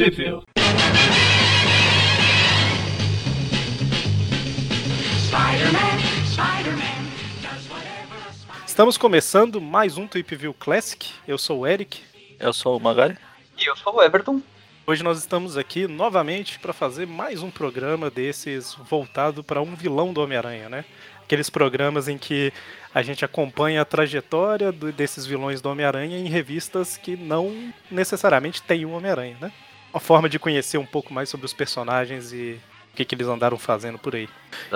Sheffield. Estamos começando mais um Tweep View Classic. Eu sou o Eric. Eu sou o Magari. E eu sou o Everton. Hoje nós estamos aqui novamente para fazer mais um programa desses voltado para um vilão do Homem-Aranha, né? Aqueles programas em que a gente acompanha a trajetória do- desses vilões do Homem-Aranha em revistas que não necessariamente têm o Homem-Aranha, né? Uma forma de conhecer um pouco mais sobre os personagens e o que, que eles andaram fazendo por aí.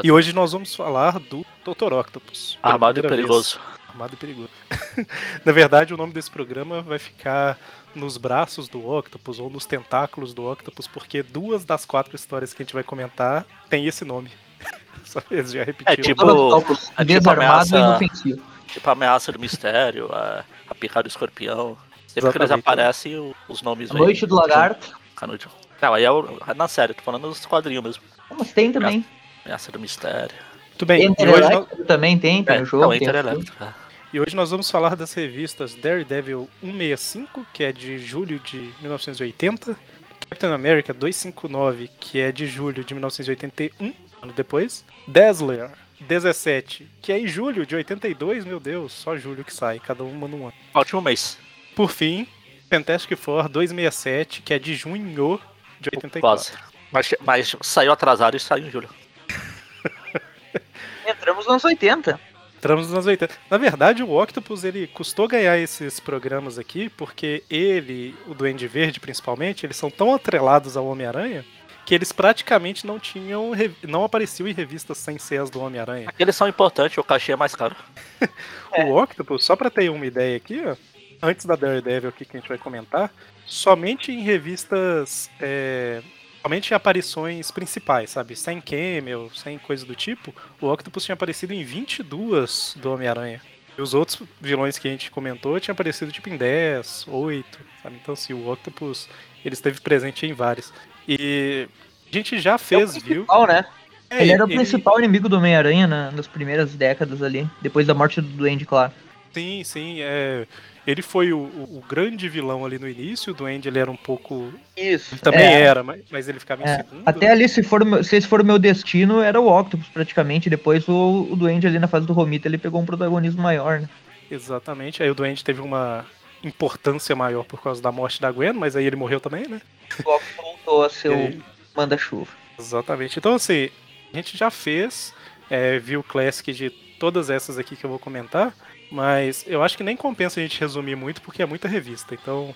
E hoje nós vamos falar do Dr. Octopus. Armado e primeira vez. perigoso. Armado e perigoso. Na verdade, o nome desse programa vai ficar nos braços do Octopus ou nos tentáculos do Octopus, porque duas das quatro histórias que a gente vai comentar tem esse nome. Só eles já repetiram. É tipo- é tipo desarmado e ameaça- inofensivo. Tipo a ameaça do mistério, a, a pica do escorpião. Sempre que eles Exatamente. aparecem, os nomes A vêm Noite do Lagarto. Canudo. Não, aí é o, na série, tô falando dos quadrinhos mesmo. Mas tem também. Ameaça do mistério. Muito bem, e Enter hoje, nós, também tem, tem É, no jogo. não, tem Inter é. e hoje nós vamos falar das revistas Daredevil 165, que é de julho de 1980, Captain America 259, que é de julho de 1981, ano depois, Dazzler 17, que é em julho de 82, meu Deus, só julho que sai, cada uma num ano. Ótimo mês. Por fim, Fantastic Four 267, que é de junho de 84. Quase. Mas, mas saiu atrasado e saiu em julho. Entramos nos anos 80. Entramos nos anos 80. Na verdade, o Octopus ele custou ganhar esses programas aqui, porque ele, o Duende Verde principalmente, eles são tão atrelados ao Homem-Aranha que eles praticamente não tinham, não apareciam em revistas sem ser as do Homem-Aranha. Aqueles são importantes, o cachê é mais caro. O Octopus, só pra ter uma ideia aqui, ó, antes da Daredevil aqui que a gente vai comentar, somente em revistas, é, somente em aparições principais, sabe? Sem cameo, sem coisa do tipo, o Octopus tinha aparecido em 22 do Homem-Aranha. E os outros vilões que a gente comentou tinham aparecido tipo em 10, 8, sabe? Então, assim, o Octopus, ele esteve presente em vários. E a gente já É o fez, viu? né? É, ele era o principal inimigo do Homem-Aranha na- nas primeiras décadas ali, depois da morte do Duende, claro. Sim, sim. É, ele foi o, o- grande vilão ali no início. O Duende ele era um pouco. Isso. Também é, era, mas, mas ele ficava em é. segundo. Até ali, se, for, o meu- se esse for o meu destino, era o Octopus praticamente. Depois o, o Duende ali na fase do Romita, ele pegou um protagonismo maior, né? Exatamente. Aí o Duende teve uma importância maior por causa da morte da Gwen, mas aí ele morreu também, né? O Octopus voltou a ser E o manda-chuva. Exatamente. Então, assim, a gente já fez, é, viu o Classic de todas essas aqui que eu vou comentar, mas eu acho que nem compensa a gente resumir muito, porque é muita revista. Então,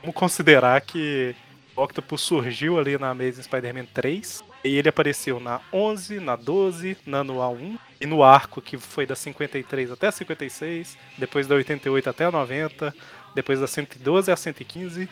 vamos considerar que o Octopus surgiu ali na Amazing Spider-Man 3, e ele apareceu na 11, na 12, na anual 1, e no arco que foi da 53 até a 56, depois da 88 até a 90, depois da 112 a 115,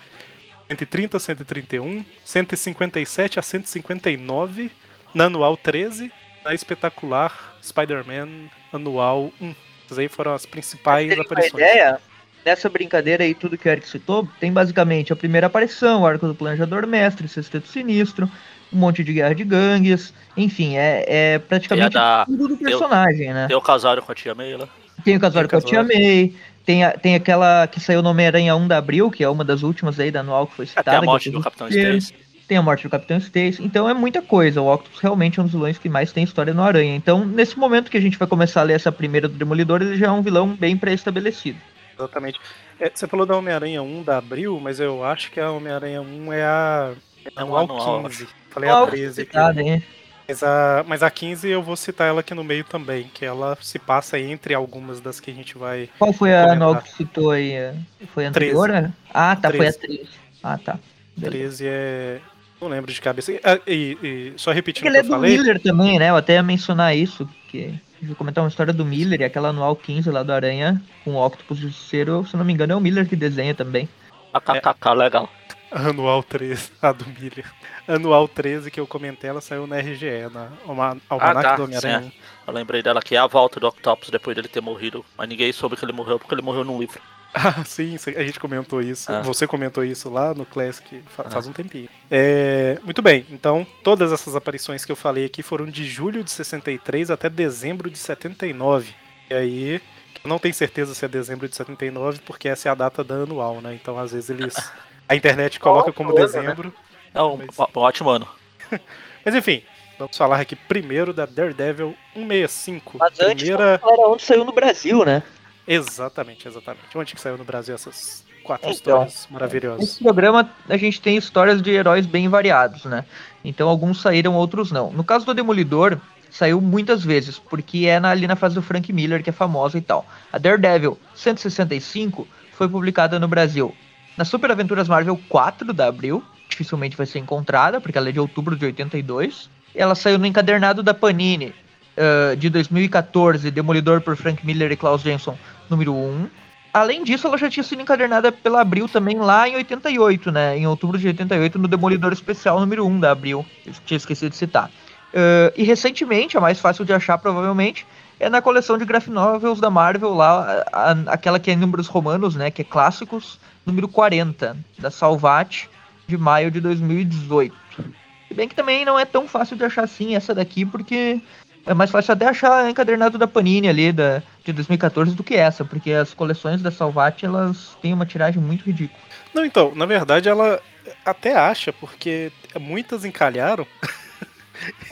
130 a 131, 157 a 159, na anual 13, na espetacular Spider-Man anual 1. Essas aí foram as principais terem uma aparições. ideia, nessa brincadeira aí, tudo que o Eric citou, tem basicamente a primeira aparição, o arco do planejador mestre, sexteto sinistro, um monte de guerra de gangues, enfim, é, é praticamente Tem a da- tudo do personagem, né? Tem o casório com a tia May lá. Tem o casório Tem eu o te amei, tem, a- tem aquela que saiu no Homem-Aranha 1 de Abril, que é uma das últimas aí da anual que foi citada. Até a morte é do Capitão Stacy. Tem a morte do Capitão Stacy, então é muita coisa. O Octopus realmente é um dos vilões que mais tem história no Aranha. Então, nesse momento que a gente vai começar a ler essa primeira do Demolidor, ele já é um vilão bem pré-estabelecido. Exatamente. É, você falou da Homem-Aranha 1 da Abril, mas eu acho que a Homem-Aranha 1 é a. É É um um ao anual, 15. Falei a Qual 13 aqui. Mas a, mas a 15 eu vou citar ela aqui no meio também, que ela se passa entre algumas das que a gente vai. Qual foi a Comentar. anual que citou aí? Foi a anterior? né? Ah, tá, foi a 13. Ah, tá. Beleza. 13 é. Não lembro de cabeça. E, ah, e- e só repetindo o Ele que é eu do falei. Miller também, né? Eu até ia mencionar isso, que vai comentar uma história do Miller e aquela anual 15 lá do Aranha com o Octopus Justiceiro, se eu não me engano, é o Miller que desenha também. KKK, legal. Anual 13, a do Miller. Anual 13 que eu comentei, ela saiu na RGE, na Alma- Almanac tá, do Homem-Aranha. Eu lembrei dela que é a volta do Octopus depois dele ter morrido. Mas ninguém soube que ele morreu porque ele morreu num livro. Ah, sim, a gente comentou isso. Ah. Você comentou isso lá no Classic Ah. faz um tempinho. É, muito bem, então todas essas aparições que eu falei aqui foram de julho de 63 até dezembro de 79. E aí, não tenho certeza se é dezembro de 79, porque essa é a data da anual, né? Então às vezes eles A internet coloca como né? dezembro. É um, Mas- um ótimo ano. Mas enfim, vamos falar aqui primeiro da Daredevil 165. Mas antes, Primeira. vamos falar onde saiu no Brasil, né? Exatamente, exatamente. Onde que saiu no Brasil essas quatro Então, histórias maravilhosas? Nesse programa a gente tem histórias de heróis bem variados, né? Então alguns saíram, outros não. No caso do Demolidor, saiu muitas vezes, porque é na- ali na fase do Frank Miller, que é famosa e tal. A Daredevil 165 foi publicada no Brasil na Super Aventuras Marvel 4 da Abril, dificilmente vai ser encontrada, porque ela é de outubro de 82. Ela saiu no encadernado da Panini ah, de 2014, Demolidor por Frank Miller e Klaus Jensen, número 1. Além disso, ela já tinha sido encadernada pela Abril também lá em 88, né? Em outubro de 88, no Demolidor Especial número 1 da Abril. Eu tinha esquecido de citar. Uh, e recentemente, a mais fácil de achar provavelmente, é na coleção de graphic novels da Marvel lá, a- a- aquela que é em números romanos, né? Que é clássicos, número 40, da Salvat, de maio de 2018. Se bem que também não é tão fácil de achar assim essa daqui, porque é mais fácil até achar encadernado da Panini ali, da, de 2014, do que essa, porque as coleções da Salvat, elas têm uma tiragem muito ridícula. Não, então, na verdade ela até acha, porque muitas encalharam.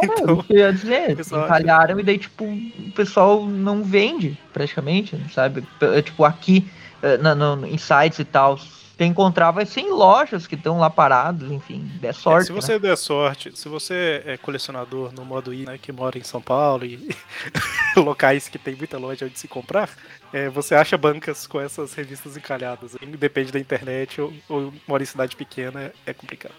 Então, eu ia dizer, encalharam e daí, tipo, o pessoal não vende, praticamente, sabe? P- Tipo, aqui, eh, na, no, em sites e tal, você encontrar vai ser em lojas que estão lá parados, enfim, der É, sorte, se né? você der sorte, se você é colecionador no modo I, né, que mora em São Paulo e locais que tem muita loja onde se comprar, é, você acha bancas com essas revistas encalhadas. Depende da internet ou, ou mora em cidade pequena, é, é complicado.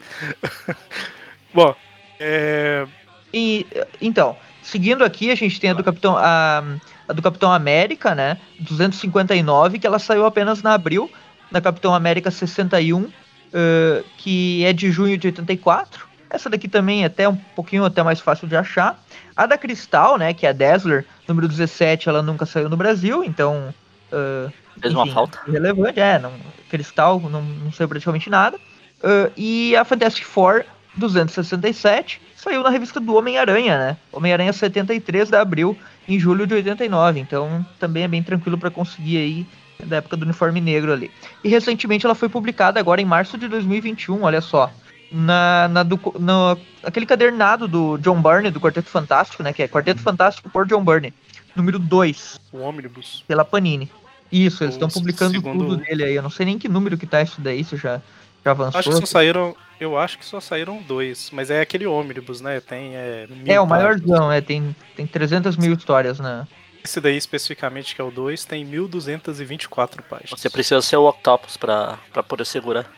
Bom, é, E, então, seguindo aqui, a gente tem a do Capitão, a, a do Capitão América, né? 259, que ela saiu apenas na abril, na Capitão América 61, eh, que é de junho de 84. Essa daqui também é até um pouquinho até mais fácil de achar. A da Cristal, né? Que é a Dazzler, número 17, ela nunca saiu no Brasil, então. eh, Fez uma enfim, falta. Relevante, é. Não, Cristal não, não saiu praticamente nada. Ah, e a Fantastic Four 267 saiu na revista do Homem-Aranha, né? Homem-Aranha 73 de abril, em julho de 89. Então também é bem tranquilo para conseguir aí da época do uniforme negro ali. E recentemente ela foi publicada agora em março de 2021, olha só. Na, na do, no, aquele cadernado do John Byrne, do Quarteto Fantástico, né? Que é Quarteto Fantástico por John Byrne. Número 2 o ônibus. pela Panini. Isso, eles estão publicando segundo- tudo dele aí. Eu não sei nem que número que tá isso daí, se já, já avançou. Acho que só saíram. Eu acho que só saíram dois, mas é aquele ônibus, né? Tem. É, É, o maiorzão, é, tem, tem 300 mil histórias, né? Esse daí especificamente, que é o 2, tem 1224 páginas. Você precisa ser o Octopus pra, pra poder segurar.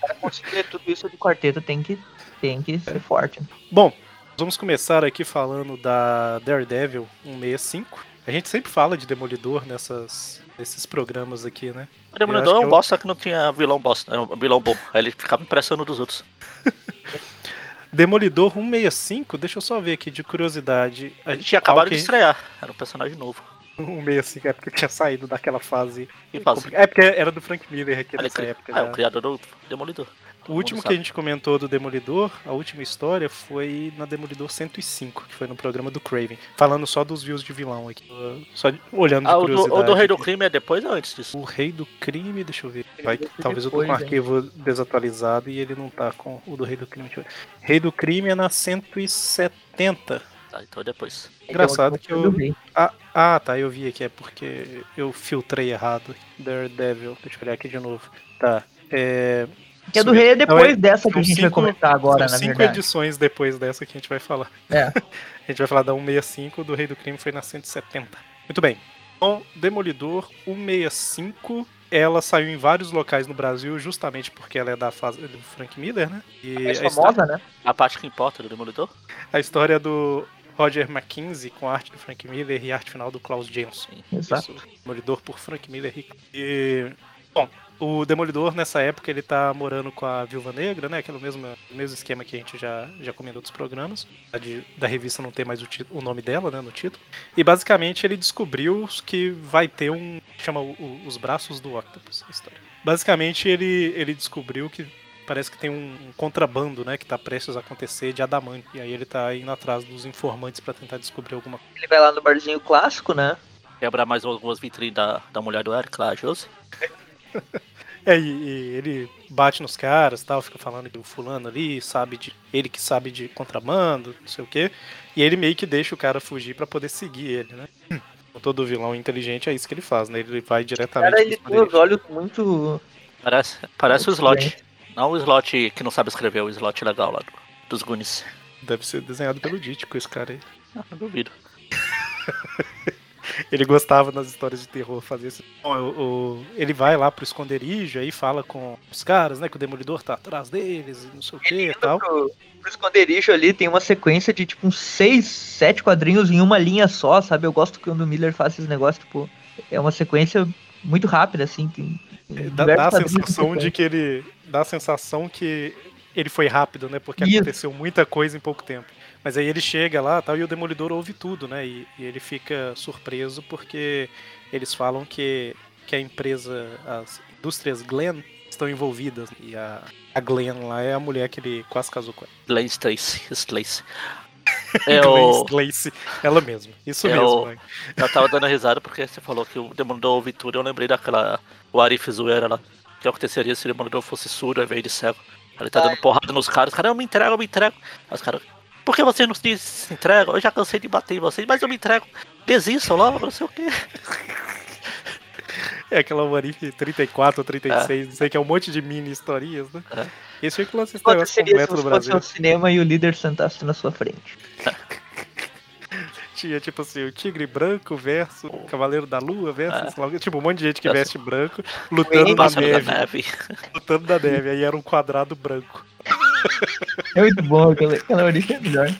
Para conseguir tudo isso de quarteto tem que, tem que ser forte. né? Bom, vamos começar aqui falando da Daredevil 165. A gente sempre fala de Demolidor nessas, nesses programas aqui, né? O Demolidor é um eu- bosta que não tinha vilão bosta, um vilão bom. Aí ele ficava impressionando dos outros. Demolidor 165, deixa eu só ver aqui de curiosidade. A gente tinha acabado de estrear, era um personagem novo. 165 é porque tinha saído daquela fase. Que fase? É porque era do Frank Miller aqui Ele nessa cri- época. Ah, é o criador do Demolidor. O último que a gente comentou do Demolidor, a última história, foi na Demolidor 105, que foi no programa do Craven. Falando só dos views de vilão aqui. Só de- olhando de Ah, o do, curiosidade. o do Rei do. Crime é depois ou antes disso? O Rei do Crime, deixa eu ver. Vai, talvez eu tô com o depois, hein? arquivo desatualizado e ele não tá com o do Rei do Crime. Deixa eu ver. Rei do Crime é na 170. Tá, então é depois. Engraçado que Então, eu- do rei. Ah, ah, tá, eu vi aqui, é porque eu filtrei errado. Daredevil, deixa eu olhar aqui de novo. Tá, é... Que a isso do rei é. Não, depois dessa que a gente vai cinco- comentar agora, na cinco verdade. edições depois dessa que a gente vai falar. É. A gente vai falar da 165, do Rei do Crime foi na 170. Muito bem. Então, Demolidor 165, ela saiu em vários locais no Brasil, justamente porque ela é da fase do Frank Miller, né? E Mais a, famosa, né? A parte que importa do Demolidor? a história do Roger Mackenzie com a arte do Frank Miller e a arte final do Klaus Jensen. Exato. Isso, Demolidor por Frank Miller. E, bom, o Demolidor nessa época ele tá morando com a Viúva Negra, né? Aquele mesmo, mesmo esquema que a gente já, já comentou dos programas. a de- da revista não ter mais o, o nome dela, né? No título. E basicamente ele descobriu que vai ter um. chama o- o- Os Braços do Octopus a história. Basicamente ele, ele descobriu que. Parece que tem um, um contrabando, né, que tá prestes a acontecer de adamante. E aí ele tá indo atrás dos informantes pra tentar descobrir alguma coisa. Ele vai lá no barzinho clássico, né? Quebrar mais algumas vitrines da, da mulher do Eric lá, a Josie. É, e, e ele bate nos caras tal, fica falando que o fulano ali sabe de. Ele que sabe de contrabando, não sei o quê. E ele meio que deixa o cara fugir pra poder seguir ele, né? Hum. Todo vilão inteligente é isso que ele faz, né? Ele vai diretamente. Cara, ele tem os olhos muito. Parece, parece o muito slot. grandes. Não o slot que não sabe escrever, o slot legal lá do- dos Goonies. Deve ser desenhado pelo Dítico, esse cara aí. Ah, não duvido. Ele gostava nas histórias de terror fazer isso. Bom, o- o- ele vai lá pro esconderijo aí fala com os caras, né? Que o demolidor tá atrás deles e não sei o que e tal. Pro, pro esconderijo ali tem uma sequência de tipo uns seis, sete quadrinhos em uma linha só, sabe? Eu gosto quando o Miller faz esses negócios, tipo, é uma sequência muito rápida, assim. Tem, tem Dá, dá a sensação de que ele. Dá a sensação que ele foi rápido, né? Porque Isso. aconteceu muita coisa em pouco tempo. Mas aí ele chega lá tal, e o Demolidor ouve tudo, né? E, e ele fica surpreso porque eles falam que, que a empresa, as indústrias Glenn estão envolvidas. E a, a Glenn lá é a mulher que ele quase casou com ela. Glenn Stacy. Stacy. É Glenn o, Stacy, ela mesma. Isso É mesmo, o- mãe. eu tava dando risada porque você falou que o Demolidor ouve tudo. Eu lembrei daquela. O Arif zoeira lá. O que aconteceria se o Demolidor fosse surdo ao invés de cego? Ele tá dando porrada nos caras. Os caras, eu me entrego, eu me entrego. Aí os caras, por que você não se se entrega? Eu já cansei de bater em vocês, mas eu me entrego. Desistam logo, não sei o quê. É aquela Warif 34 ou 36, não sei que é um monte de mini historinhas, né? É. Esse foi que lança esse Quanto negócio seria se completo você no fosse Brasil. ao cinema e o líder sentasse na sua frente? Tinha tipo assim, o Tigre Branco versus o Cavaleiro da Lua versus. É. lá, tipo, um monte de gente que veste branco lutando na neve. neve. Lutando na neve. Aí era um quadrado branco. É muito bom, aquela, aquela origem é melhor.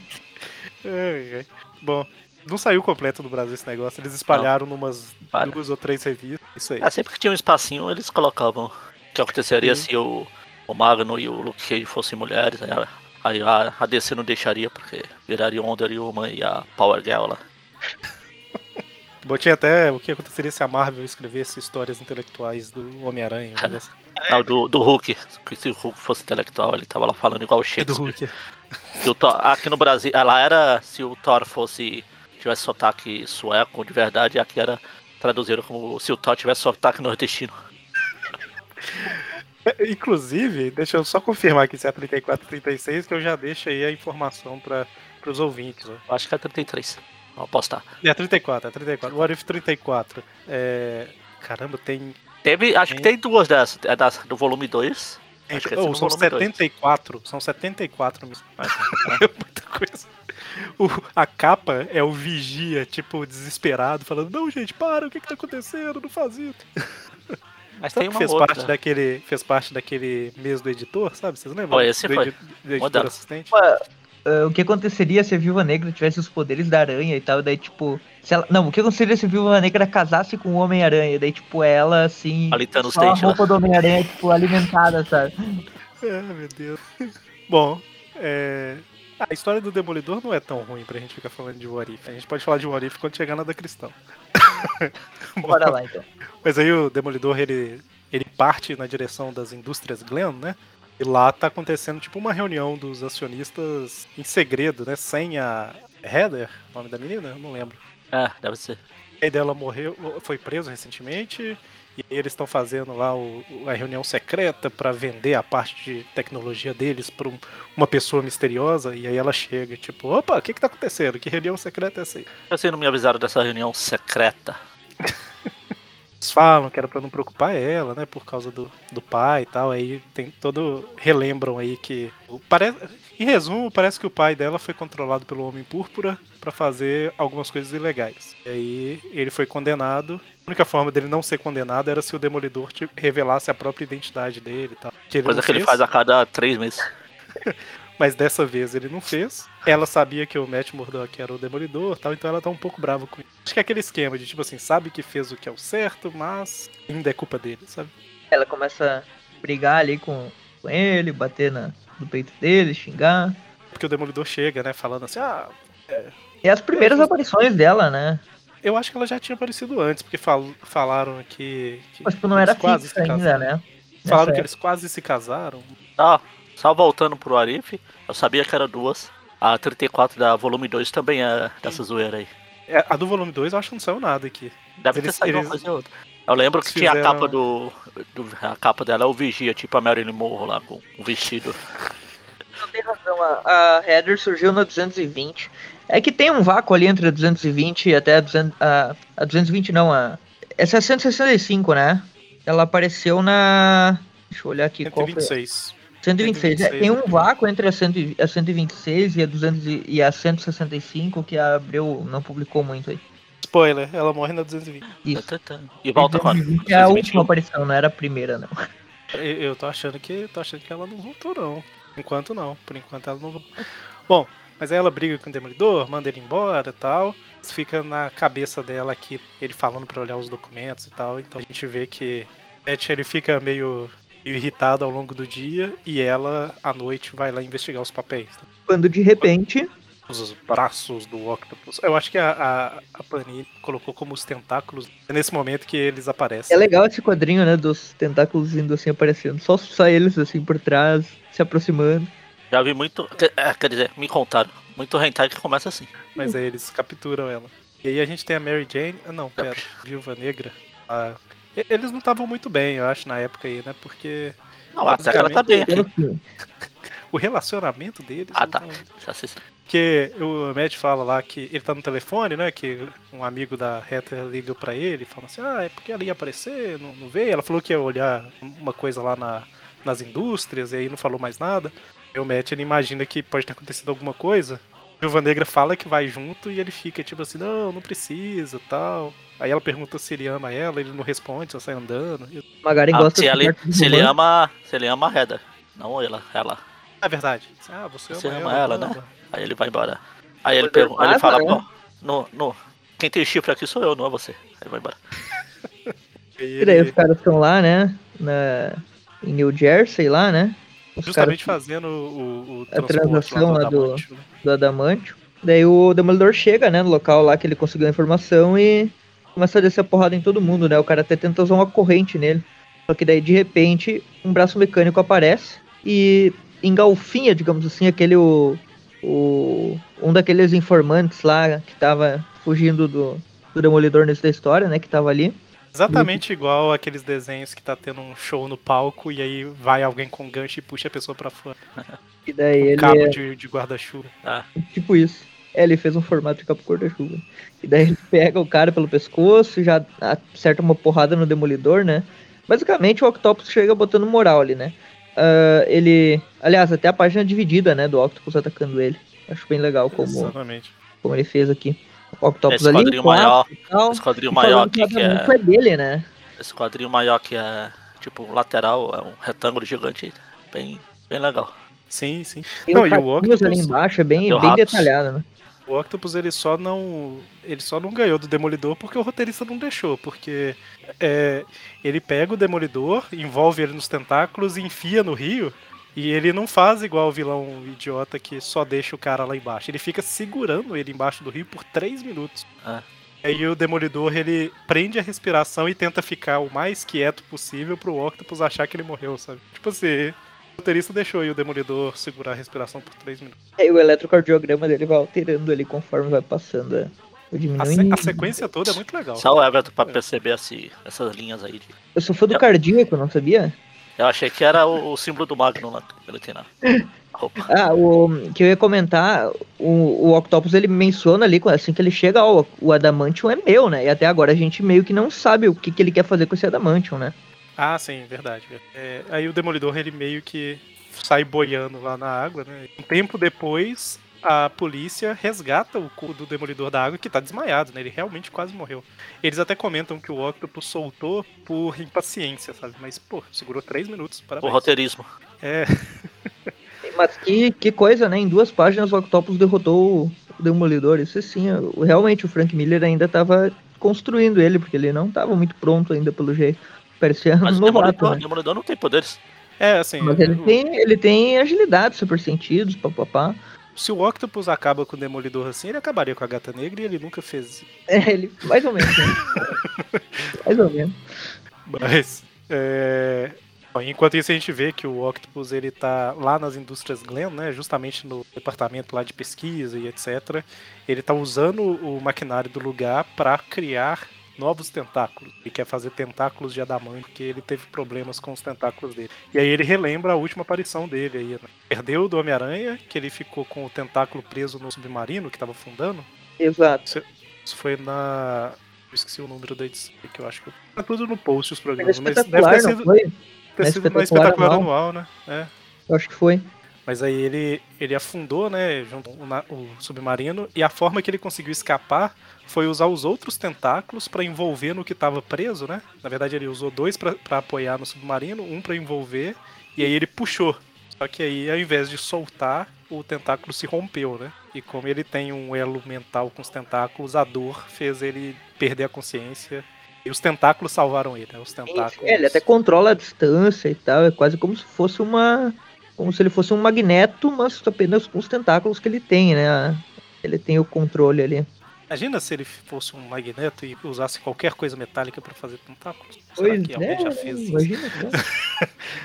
Ai. Bom, não saiu completo no Brasil esse negócio. Eles espalharam numas Para. duas ou três revistas. Isso aí. Ah, sempre que tinha um espacinho, eles colocavam. O que aconteceria Sim. se o, o Magno e o Luke Cage fossem mulheres? A, aí a, a DC não deixaria, porque viraria Wonder Woman e a Power Girl lá. Bom, tinha até o que aconteceria se a Marvel escrevesse histórias intelectuais do Homem-Aranha. negócio Não, do, do Hulk. Se o Hulk fosse intelectual, ele tava lá falando igual o assim. Shakespeare. do Hulk. Se o Thor- aqui no Brasil, ela era se o Thor fosse tivesse sotaque sueco de verdade, aqui era traduzido como se o Thor tivesse sotaque nordestino. É, Inclusive, deixa eu só confirmar aqui se é 34 36, que eu já deixo aí a informação para os ouvintes. Eu acho que é 33. Vou apostar. É 34, é 34. O What If 34. É... Caramba, tem. Teve, acho que tem duas dessas, é das, do volume 2. Acho que é Oh, são volume dois. 74. São 74 mesmo. É muita coisa. O- a capa é o vigia, tipo, desesperado, falando: Não, gente, para, o que, que tá acontecendo? Não faz isso. Mas Sabe tem uma fez outra. parte daquele Fez parte daquele mês do editor, sabe? Vocês lembram? Foi, esse do, foi. edi- do editor assistente? Ah, o que aconteceria se a Viúva Negra tivesse os poderes da aranha e tal, daí tipo. Se ela, não, o que aconteceria se a Viúva Negra casasse com o Homem-Aranha? Daí, tipo, ela assim. Alitando os só a dentes lá. roupa do Homem-Aranha, tipo, alimentada, sabe? É, meu Deus. Bom, é... a história do Demolidor não é tão ruim pra gente ficar falando de What If. A gente pode falar de What If quando chegar na da Cristão. Bora lá então. Mas aí o Demolidor, ele, ele parte na direção das indústrias Glenn, né? E lá tá acontecendo tipo uma reunião dos acionistas em segredo, né? Sem a Heather, o nome da menina? Eu não lembro. É, deve ser. A dela morreu, foi preso recentemente. E eles estão fazendo lá o- a reunião secreta para vender a parte de tecnologia deles para uma pessoa misteriosa. E aí ela chega, tipo, opa, o que que tá acontecendo? Que reunião secreta é essa aí? Vocês não me avisaram dessa reunião secreta. Eles falam que era pra não preocupar ela, né? Por causa do, do pai e tal. Aí tem todo. Relembram aí que. Parece, em resumo, parece que o pai dela foi controlado pelo Homem Púrpura pra fazer algumas coisas ilegais. E aí ele foi condenado. A única forma dele não ser condenado era se o Demolidor te- revelasse a própria identidade dele e tal. Que ele Coisa que ele fez, faz a cada três meses. Mas dessa vez ele não fez. Ela sabia que o Matt Murdock era o Demolidor e tal, então ela tá um pouco brava com isso. Acho que é aquele esquema de tipo assim, sabe que fez o que é o certo, mas ainda é culpa dele, sabe? Ela começa a brigar ali com, com ele, bater na, no peito dele, xingar. Porque o Demolidor chega, né, falando assim, ah, E as primeiras aparições dela, né? eu acho que ela já tinha aparecido antes, porque fal- falaram que, que Mas tipo, não era quase fixa ainda, né? Falaram Nessa que eles quase se casaram. Ah, só voltando pro Arif, eu sabia que era duas. A 34 da volume 2 também é dessa zoeira aí. É, a do volume 2 eu acho que não saiu nada aqui. Deve Eles- ter saído eles- uma coisa ou outra. Eu lembro que Eles tinha a fizeram- capa do, do- A capa dela é o Vigia, tipo a Marilyn Monroe lá com um vestido. Não tem razão, a, a Heather surgiu na 220. É que tem um vácuo ali entre a 220 e até a, 200, a, a 220 não, a... Essa é a 165, né? Ela apareceu na... Deixa eu olhar aqui qual foi. 126. 126. É, 126, tem um né? vácuo entre a, 100 e- a 126 e a, 200 e- e a 165 que a Abreu não publicou muito aí. Spoiler, ela morre na 220. Isso. E volta quando? 220 é a última 221? aparição, não era a primeira, não. Eu, eu tô achando que. tô achando que ela não voltou, não. Por enquanto não. Por enquanto ela não voltou. Bom, mas aí ela briga com o Demolidor, manda ele embora e tal. Isso fica na cabeça dela aqui, ele falando pra olhar os documentos e tal. Então a gente vê que Matt ele fica meio, meio irritado ao longo do dia e ela, à noite, vai lá investigar os papéis. Quando de repente, Os braços do Octopus. Eu acho que a, a, a Panini colocou como os tentáculos é nesse momento que eles aparecem. é legal esse quadrinho, né, dos tentáculos indo assim aparecendo. Só, só eles assim por trás, se aproximando. Já vi muito. quer- é, Quer dizer, me contaram. Muito hentai que começa assim. Mas aí eles capturam ela. E aí a gente tem a Mary Jane. Ah, não, pera. Viúva Negra. Ah, eles não estavam muito bem, eu acho, na época aí, né? Porque Não, até ela tá bem o relacionamento deles. Ah, não tá. assisti. Porque o Matt fala lá que ele tá no telefone, né? Que um amigo da Heather liga pra ele, fala assim: Ah, é porque ela ia aparecer, não, não veio. Ela falou que ia olhar uma coisa lá na, nas indústrias, e aí não falou mais nada. E o Matt ele imagina que pode ter acontecido alguma coisa. A Viúva Negra fala que vai junto e ele fica tipo assim: Não, não precisa tal. Aí ela pergunta se ele ama ela, ele não responde, só sai andando. E- Magaren Ah, gosta se, ele, se ele ama. Se ele ama a Heather. Não ela, ela. É verdade. Ah, você, Você ama, ama ela, ela, né? ama. Aí ele vai embora. Aí ele, pergunta, ele vaza, fala, né? pô, no, no, quem tem chifre aqui sou eu, não é você. Aí vai embora. E daí ele- os caras estão lá, né? Na, em New Jersey lá, né? Os Justamente caras fazendo o, o A transação lá lá do né? do Adamantio. Daí o Demolidor chega, né, no local lá que ele conseguiu a informação e começa a descer a porrada em todo mundo, né? O cara até tenta usar uma corrente nele. Só que daí, de repente, um braço mecânico aparece e engalfinha, digamos assim, aquele o, o um daqueles informantes lá que tava fugindo do, do Demolidor nesse da história, né, que tava ali. Exatamente igual aqueles desenhos que tá tendo um show no palco e aí vai alguém com gancho e puxa a pessoa pra fora. E daí Um ele cabo é de, de guarda-chuva. Ah, tipo isso. É, ele fez um formato de capa cor-da-chuva. E daí ele pega o cara pelo pescoço, já acerta uma porrada no demolidor, né? Basicamente o Octopus chega botando moral ali, né? Ah, ele. Aliás, até a página dividida, né? Do Octopus atacando ele. Acho bem legal como, Exatamente. como ele fez aqui. O Octopus esse ali. quadrinho maior. tal, Esse quadrinho maior que Adamantio é. é dele, né? Esse quadrinho maior que é tipo lateral, é um retângulo gigante. Bem, bem legal. Sim, sim. Tem Não, e o rabinhos ali Octopus, embaixo, é bem, bem detalhado, né? O Octopus ele só não. Ele só não ganhou do Demolidor porque o roteirista não deixou. Porque é, ele pega o Demolidor, envolve ele nos tentáculos e enfia no rio. E ele não faz igual o vilão idiota que só deixa o cara lá embaixo. Ele fica segurando ele embaixo do rio por 3 minutos. Ah. Aí o Demolidor ele prende a respiração e tenta ficar o mais quieto possível pro Octopus achar que ele morreu, sabe? Tipo assim, o roteirista deixou aí o Demolidor segurar a respiração por 3 minutos. Aí o eletrocardiograma dele vai alterando ali conforme vai passando. é. O A, se- a sequência toda é muito legal. Só o Everton pra perceber esse, essas linhas aí. de- Eu sou fã do cardíaco, não sabia? Eu achei que era o, o símbolo do Magnum lá que ele tem na roupa. Ah, o que eu ia comentar, o, o Octopus ele menciona ali, assim que ele chega, ó, o Adamantium é meu, né? E até agora a gente meio que não sabe o que, que ele quer fazer com esse Adamantium, né? Ah, sim, verdade. É, aí o Demolidor ele meio que sai boiando lá na água, né? Um tempo depois, a polícia resgata o corpo do Demolidor da água que tá desmaiado, né? Ele realmente quase morreu. Eles até comentam que o Octopus soltou por impaciência, sabe? Mas, pô, segurou três minutos, O parabéns. roteirismo. É, Mas que, que coisa, né? Em duas páginas o Octopus derrotou o Demolidor. Isso sim, o- realmente o Frank Miller ainda tava construindo ele, porque ele não tava muito pronto ainda pelo jeito. Parecia Mas um o novato, Demolidor, né? Demolidor não tem poderes. é assim. Mas ele o- tem, ele tem agilidade, super sentidos, papapá. Se o Octopus acaba com o Demolidor assim, ele acabaria com a Gata Negra e ele nunca fez. É, ele, mais ou menos, né? mais ou menos. Mas, é, enquanto isso a gente vê que o Octopus ele tá lá nas indústrias Glenn, né, justamente no departamento lá de pesquisa e etc. Ele tá usando o maquinário do lugar para criar novos tentáculos. Ele quer fazer tentáculos de adamante, porque ele teve problemas com os tentáculos dele. E aí ele relembra a última aparição dele aí, né? Perdeu do Homem-Aranha, que ele ficou com o tentáculo preso no submarino que tava afundando. Exato. Isso, foi na. Eu esqueci o número da edição, que eu acho que. Tá tudo no post os programas, mas deve ter sido, ter sido na espetacular anual, né? É. Eu acho que foi. Mas aí ele, ele afundou, né, junto o, o submarino, e a forma que ele conseguiu escapar foi usar os outros tentáculos para envolver no que estava preso, né? Na verdade, ele usou dois para apoiar no submarino, um para envolver, e aí ele puxou. Só que aí, ao invés de soltar, o tentáculo se rompeu, né? E como ele tem um elo mental com os tentáculos, a dor fez ele perder a consciência. E os tentáculos salvaram ele, né? Os tentáculos. É, ele até controla a distância e tal. É quase como se fosse uma como se ele fosse um magneto, mas apenas com os tentáculos que ele tem, né? Ele tem o controle ali. Imagina se ele fosse um magneto e usasse qualquer coisa metálica para fazer tentáculos. Será pois que alguém é, já fez isso? imagina.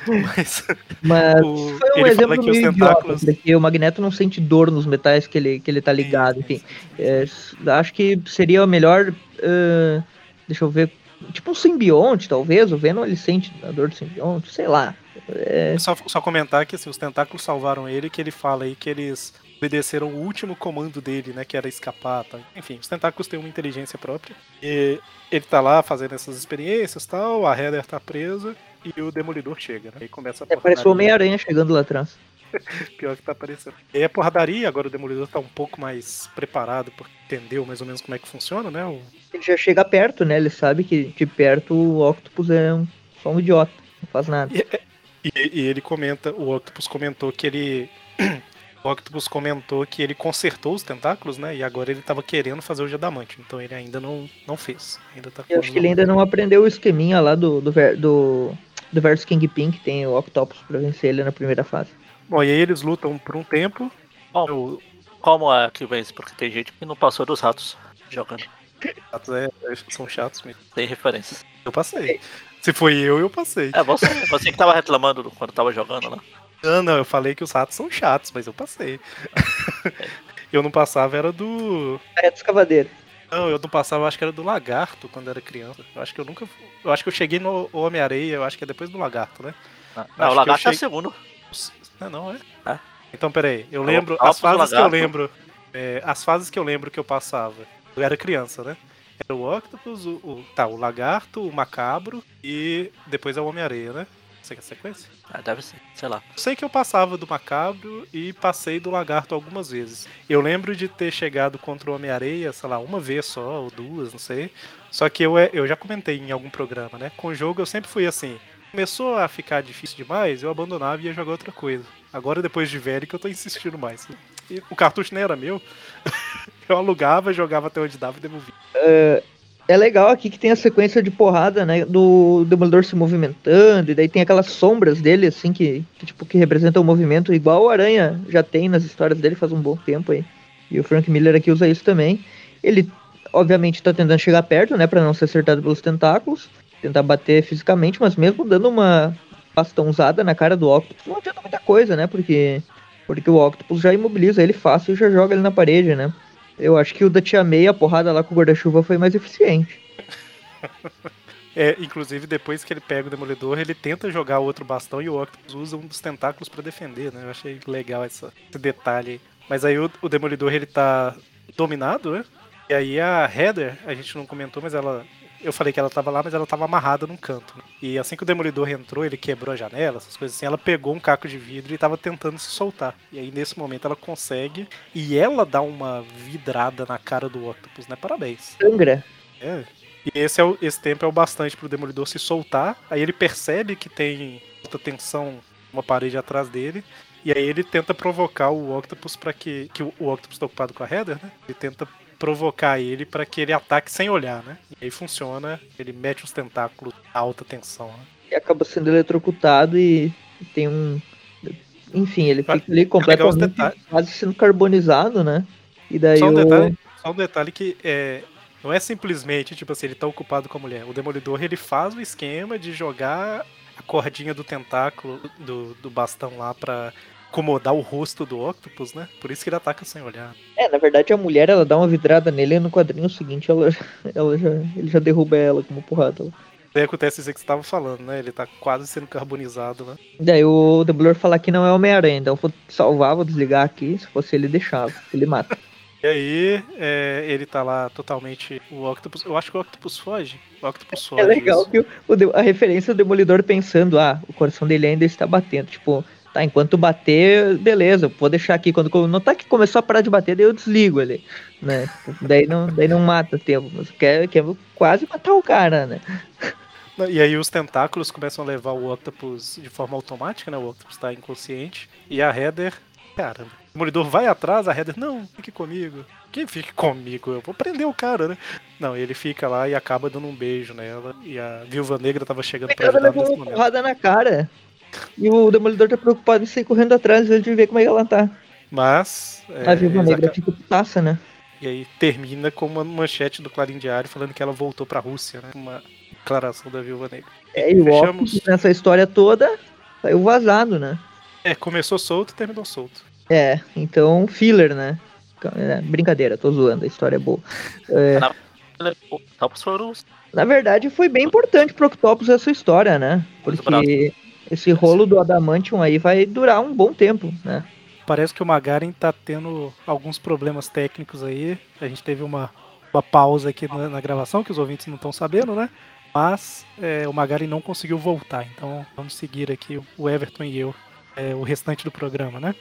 Mas, Mas O- foi um ele exemplo fala que meio tentáculos- idiota, porque o magneto não sente dor nos metais que ele, que ele tá ligado, enfim. É, acho que seria o melhor. ah, deixa eu ver. Tipo um simbionte, talvez. O Venom ele sente a dor do simbionte, sei lá. É, só, só comentar que assim, os tentáculos salvaram ele, que ele fala aí que eles obedeceram o último comando dele, né? Que era escapar. Tá? Enfim, os tentáculos têm uma inteligência própria. E ele tá lá fazendo essas experiências e tal, a Heather tá presa e o Demolidor chega, né? Aí começa a é, parece o. Homem-Aranha chegando lá atrás. Pior que tá aparecendo. E a porradaria, agora o Demolidor tá um pouco mais preparado, porque entendeu mais ou menos como é que funciona, né? O- Ele já chega perto, né? Ele sabe que de perto o Octopus é um, só um idiota. Não faz nada. E, e ele comenta, o Octopus comentou que ele. O Octopus comentou que ele consertou os tentáculos, né? E agora ele tava querendo fazer o Diamante. Então ele ainda não, não fez. Ainda tá Eu acho que ele ainda não aprendeu o esqueminha lá do, do, do, do versus Kingpin, que tem o Octopus pra vencer ele na primeira fase. Bom, e aí eles lutam por um tempo. Bom, O como é que vence? Porque tem gente que não passou dos ratos jogando. ratos é, são chatos mesmo. Tem referências. Eu passei. Se foi eu, eu passei. É, você, você que tava reclamando do- quando tava jogando lá. Não, não, eu falei que os ratos são chatos, mas eu passei. eu não passava, era do. É dos Cavadeiros. Não, eu não passava, acho que era do Lagarto quando era criança. Eu acho que eu nunca. Eu acho que eu cheguei no Homem-Areia, eu acho que é depois do Lagarto, né? Ah, Acho Não, o que lagarto eu é o cheguei- segundo. Não, não é? É. Então, peraí. Eu É lembro. Octopus, As fases que eu lembro. é, as fases que eu lembro que eu passava. Eu era criança, né? Era o Octopus, o, o- tá, o Lagarto, o Macabro e depois é o Homem-Areia, né? Você quer a sequência? Ah, deve ser, sei lá. Eu sei que eu passava do Macabro e passei do Lagarto algumas vezes. Eu lembro de ter chegado contra o Homem-Areia, sei lá, uma vez só, ou duas, não sei. Só que eu, é- eu já comentei em algum programa, né? Com o jogo eu sempre fui assim. Começou a ficar difícil demais, eu abandonava e ia jogar outra coisa. Agora, depois de velho, que eu tô insistindo mais. E o cartucho nem era meu. eu alugava, jogava até onde dava e devolvia. É legal aqui que tem a sequência de porrada, né? Do Demolidor se movimentando, e daí tem aquelas sombras dele, assim, que, que, tipo, que representam o movimento, igual o Aranha já tem nas histórias dele faz um bom tempo aí. E o Frank Miller aqui usa isso também. Ele, obviamente, tá tentando chegar perto, né? Pra não ser acertado pelos tentáculos. Tentar bater fisicamente, mas mesmo dando uma bastãozada na cara do Octopus, não adianta muita coisa, né? Porque, porque o Octopus já imobiliza ele fácil e já joga ele na parede, né? Eu acho que o da Tia May, a porrada lá com o guarda-chuva foi mais eficiente. É, inclusive, depois que ele pega o Demolidor, ele tenta jogar o outro bastão e o Octopus usa um dos tentáculos pra defender, né? Eu achei legal essa- esse detalhe. Mas aí o, o Demolidor, ele tá dominado, né? E aí a Heather, a gente não comentou, mas ela... Eu falei que ela tava lá, mas ela tava amarrada num canto. né? E assim que o Demolidor entrou, ele quebrou a janela, essas coisas assim, ela pegou um caco de vidro e tava tentando se soltar. E aí nesse momento ela consegue e ela dá uma vidrada na cara do Octopus, né? Parabéns. Sangra. É. E esse, é o- esse tempo é o bastante pro Demolidor se soltar. Aí ele percebe que tem muita tensão uma parede atrás dele. E aí ele tenta provocar o Octopus para que. Que o, o Octopus tá ocupado com a Heather, né? Ele tenta provocar ele para que ele ataque sem olhar, né? E aí funciona, ele mete os tentáculos a alta tensão, né? E acaba sendo eletrocutado e tem um. Enfim, ele fica ali completamente quase sendo carbonizado, né? E daí Só um o. detalhe, só um detalhe que é, não é simplesmente, tipo assim, ele tá ocupado com a mulher. O Demolidor, ele faz o esquema de jogar a cordinha do tentáculo, do, do bastão lá pra incomodar o rosto do Octopus, né? Por isso que ele ataca sem olhar. É, na verdade a mulher ela dá uma vidrada nele e no quadrinho seguinte ela, ela já, ele já derruba ela com uma porrada. Daí acontece isso que você estava falando, né? Ele tá quase sendo carbonizado, né? Daí o Dumbledore fala que não é Homem-Aranha, então eu vou salvar, vou desligar aqui, se fosse ele deixava, ele mata. E aí, é, ele tá lá totalmente. O Octopus. Eu acho que o Octopus foge. O Octopus foge. É legal isso. que o- a referência do Demolidor pensando, ah, o coração dele ainda está batendo. Tipo, tá, enquanto bater, beleza, vou deixar aqui. Quando notar que começou a parar de bater, daí eu desligo ali. Né? daí, não, daí não mata tempo. Mas quer, quer quase matar o cara, né? E aí os tentáculos começam a levar o Octopus de forma automática, né? O Octopus tá inconsciente. E a Heather. Caramba. O Demolidor vai atrás, a Heather. Não, fique comigo. Quem fique comigo? Eu vou prender o cara, né? Não, ele fica lá e acaba dando um beijo nela. E a Viúva Negra tava chegando pra Ela ajudar nesse uma momento. porrada na cara. E o Demolidor tá preocupado em sair correndo atrás de ver como é que ela tá. Mas. é, a Viúva Negra fica putaça, né? E aí termina com uma manchete do Clarim Diário falando que ela voltou pra Rússia, né? Uma declaração da Viúva Negra. É, e o Fechamos. Nessa história toda saiu vazado, né? É, começou solto e terminou solto. É, então filler, né? É, brincadeira, tô zoando, a história é boa. É, na verdade, foi bem importante pro Octopus essa história, né? Porque esse rolo do Adamantium aí vai durar um bom tempo, né? Parece que o Magaren tá tendo alguns problemas técnicos aí. A gente teve uma, uma pausa aqui na, na gravação, que os ouvintes não estão sabendo, né? Mas é, o Magaren não conseguiu voltar. Então vamos seguir aqui, o Everton e eu, é, o restante do programa, né?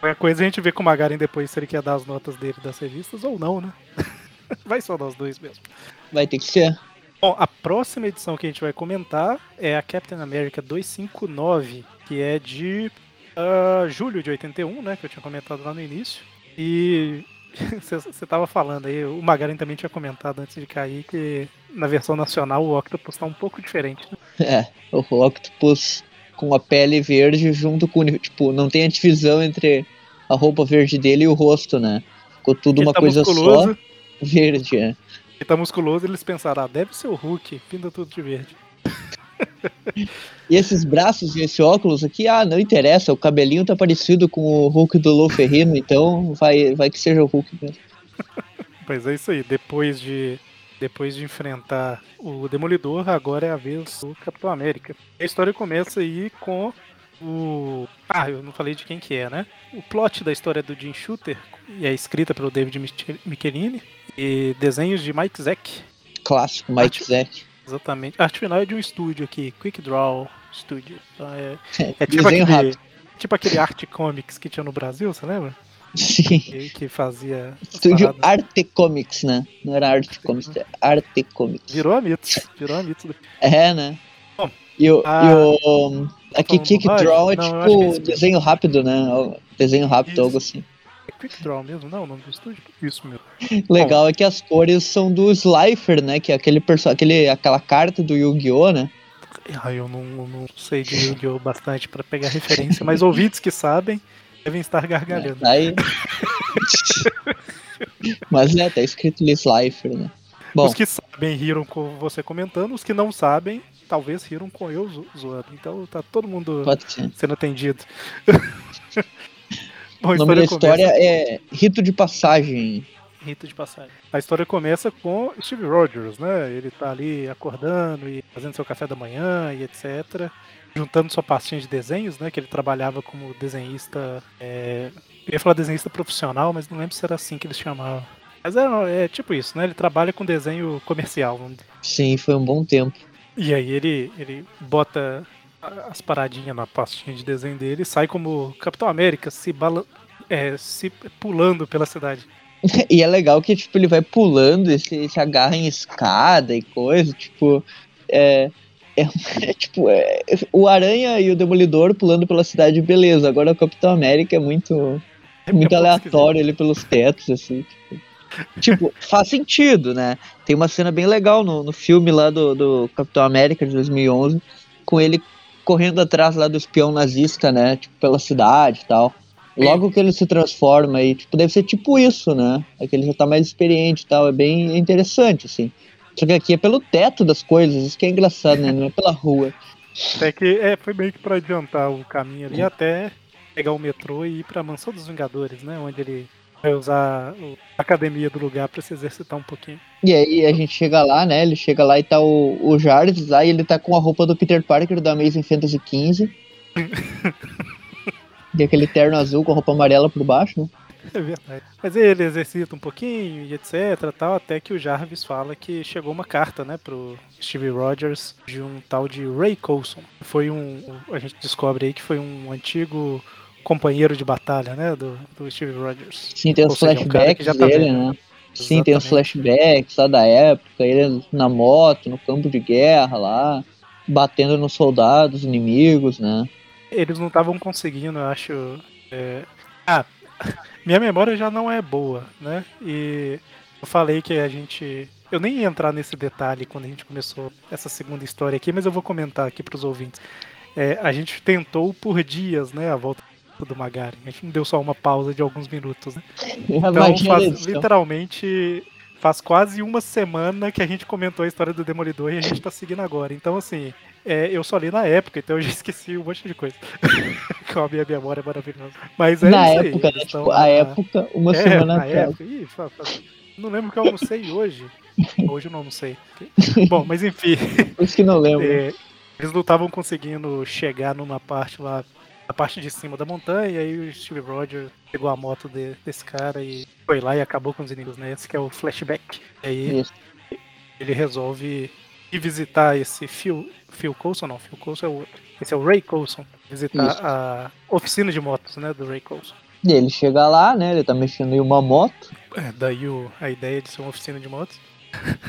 Qualquer coisa a gente vê com o Magaren depois se ele quer dar as notas dele das revistas ou não, né? Vai só nós dois mesmo. Vai ter que ser. Bom, a próxima edição que a gente vai comentar é a Captain America 259, que é de ah, julho de 81, né? Que eu tinha comentado lá no início. E você estava falando aí, o Magaren também tinha comentado antes de cair que na versão nacional o Octopus tá um pouco diferente. Né? É, o Octopus com a pele verde junto com. Tipo, não tem a divisão entre a roupa verde dele e o rosto, né? Ficou tudo Ele uma tá coisa musculoso, só verde, é. Ele tá musculoso, eles pensaram, ah, deve ser o Hulk, pinta tudo de verde. E esses braços e esse óculos aqui, ah, não interessa, o cabelinho tá parecido com o Hulk do Lou Ferrino, então vai, vai que seja o Hulk mesmo. Pois é isso aí, depois de depois de enfrentar o Demolidor, agora é a vez do Capitão América. A história começa aí com o ah, eu não falei de quem que é, né? O plot da história do Jim Shooter e é escrita pelo David Mich- Michelini e desenhos de Mike Zeck, Clássico, Mike Zack. exatamente. A arte final é de um estúdio aqui, Quick Draw Studio. Então é, é tipo aquele rápido. tipo aquele Art Comics que tinha no Brasil, você lembra? Sim. Que, que fazia Estúdio paradas. Arte Comics, né? Não era Arte Comics, é Arte Comics. Virou a Mitos, virou a Mitos. É, né? Bom, E o. ah, e o aqui, bobagem? Draw é Não, é tipo isso. desenho rápido, né? Desenho rápido, Isso. algo assim. É Quick Draw mesmo? Não, o nome do estúdio? Isso mesmo. Legal é que as cores são do Slifer, né? Que é aquele perso aquele, aquela carta do Yu-Gi-Oh, né? Ah, eu não, não sei de Yu-Gi-Oh! bastante pra pegar referência, mas ouvintes que sabem devem estar gargalhando. Tá Aí... Mas é, tá escrito Slifer, né? Bom, Os que sabem riram com você comentando, os que não sabem, talvez riram com eu zo- zoando. Então tá todo mundo sendo atendido. Bom, O nome da história começa- é Rito de Passagem. Rito de passagem. A história começa com Steve Rogers, né? Ele tá ali acordando e fazendo seu café da manhã e etc. Juntando sua pastinha de desenhos, né? Que ele trabalhava como desenhista. é, Eu ia falar desenhista profissional, mas não lembro se era assim que eles chamavam. Mas é, é tipo isso, né? Ele trabalha com desenho comercial. Sim, foi um bom tempo. E aí ele, ele bota as paradinhas na pastinha de desenho dele e sai como Capitão América se, bala... é, se pulando pela cidade. E é legal que, tipo, ele vai pulando e se, se agarra em escada e coisa, tipo, é, é, é, tipo, é, o Aranha e o Demolidor pulando pela cidade, beleza, agora o Capitão América é muito, É muito pouco aleatório ele pelos tetos, assim, tipo, tipo, faz sentido, né, tem uma cena bem legal no, no filme lá do, do Capitão América de 2011, com ele correndo atrás lá do espião nazista, né, tipo, pela cidade e tal. Logo que ele se transforma e, tipo, deve ser tipo isso, né? É que ele já tá mais experiente e tal, é bem interessante, assim. Só que aqui é pelo teto das coisas, isso que é engraçado, né? Não é pela rua. Até que é, foi meio que pra adiantar o caminho ali até pegar o metrô e ir pra Mansão dos Vingadores, né? Onde ele vai usar a academia do lugar para se exercitar um pouquinho. E aí a gente chega lá, né? Ele chega lá e tá o, o Jarvis lá e ele tá com a roupa do Peter Parker da Amazing Fantasy XV. e aquele terno azul com a roupa amarela por baixo, né? É verdade. Mas ele exercita um pouquinho e etc, tal, até que o Jarvis fala que chegou uma carta, né, pro Steve Rogers de um tal de Ray Coulson. Foi um, a gente descobre aí que foi um antigo companheiro de batalha, né, do, do Steve Rogers. Sim, tem os flashbacks um dele, né? Sim, tem os flashbacks lá da época, ele na moto, no campo de guerra lá, batendo nos soldados inimigos, né? Eles não estavam conseguindo, eu acho. É... Ah, minha memória já não é boa, né? E eu falei que a gente. Eu nem ia entrar nesse detalhe quando a gente começou essa segunda história aqui, mas eu vou comentar aqui para os ouvintes. É, a gente tentou por dias, né, a volta do Magari. A gente não deu só uma pausa de alguns minutos, né? Então, faz, literalmente, faz quase uma semana que a gente comentou a história do Demolidor e a gente tá seguindo agora. Então, assim, é, eu só li na época, então eu já esqueci um monte de coisa. Com a minha memória maravilhosa. Mas é na isso época, aí, né? Tipo, a época, uma é, semana atrás. Época. Ih, não lembro que eu almocei hoje. Hoje eu não almocei. Bom, mas enfim. Por isso que não lembro. É, eles não estavam conseguindo chegar numa parte lá, na parte de cima da montanha, e aí o Steve Rogers pegou a moto de, desse cara e foi lá e acabou com os inimigos, né? Esse que é o flashback. E aí isso. ele resolve ir visitar esse Phil, Phil Coulson, não, Phil Coulson é o outro. Esse é o Ray Coulson. Visitar Isso. a oficina de motos, né, do Ray Coulson. E ele chega lá, né, ele tá mexendo em uma moto. É, daí o, a ideia de ser uma oficina de motos.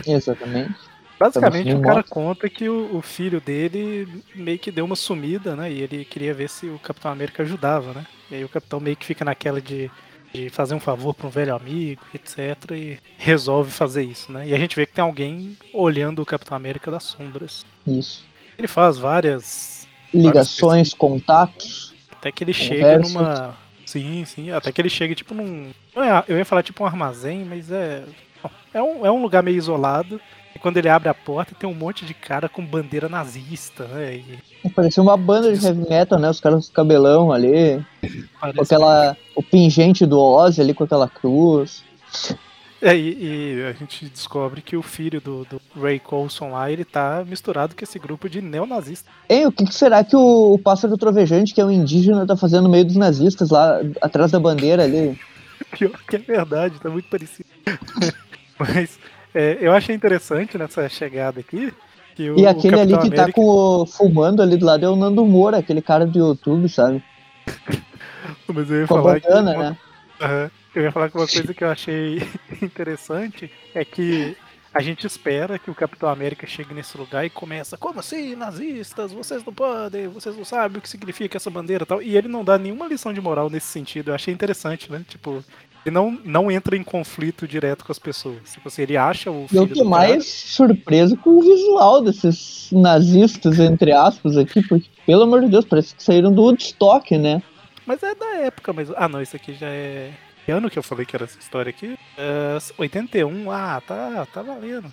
Exatamente. Basicamente o cara conta que o, o, filho dele meio que deu uma sumida, né, e ele queria ver se o Capitão América ajudava, né. E aí o Capitão meio que fica naquela de de fazer um favor para um velho amigo, etc. E resolve fazer isso, né? E a gente vê que tem alguém olhando o Capitão América das sombras. Isso. Ele faz várias ligações, várias contatos. Até que ele chega numa. Sim, sim. Até que ele chega tipo num. É, eu ia falar tipo um armazém, mas é. É um, é um lugar meio isolado. E quando ele abre a porta, tem um monte de cara com bandeira nazista, né? E... Parecia uma banda de heavy metal, né? Os caras com cabelão ali. Parece com aquela. O pingente do Ozzy ali com aquela cruz. É, e, e, a gente descobre que o filho do, do, Ray Coulson lá, ele tá misturado com esse grupo de neonazistas. Hein, o que, que será que o, o, pássaro trovejante, que é um indígena, tá fazendo no meio dos nazistas lá, atrás da bandeira ali? Pior que é verdade, tá muito parecido. Mas é, eu achei interessante nessa chegada aqui. Que o, e aquele ali que tá América... tá com o, fumando ali do lado é o Nando Moura, aquele cara do YouTube, sabe? Mas eu ia falar que. Uma... Né? Uhum. Eu ia falar que uma coisa que eu achei interessante é que a gente espera que o Capitão América chegue nesse lugar e começa, como assim, nazistas, vocês não podem, vocês não sabem o que significa essa bandeira e tal. E ele não dá nenhuma lição de moral nesse sentido. Eu achei interessante, né? Tipo, ele não, não entra em conflito direto com as pessoas. Tipo assim, ele acha o Eu tô mais surpreso com o visual desses nazistas, entre aspas, aqui, porque, pelo amor de Deus, parece que saíram do Woodstock, né? Mas é da época, mas. Ah não, isso aqui já é. Que ano que eu falei que era essa história aqui? Uh, 81, ah, tá, tá valendo.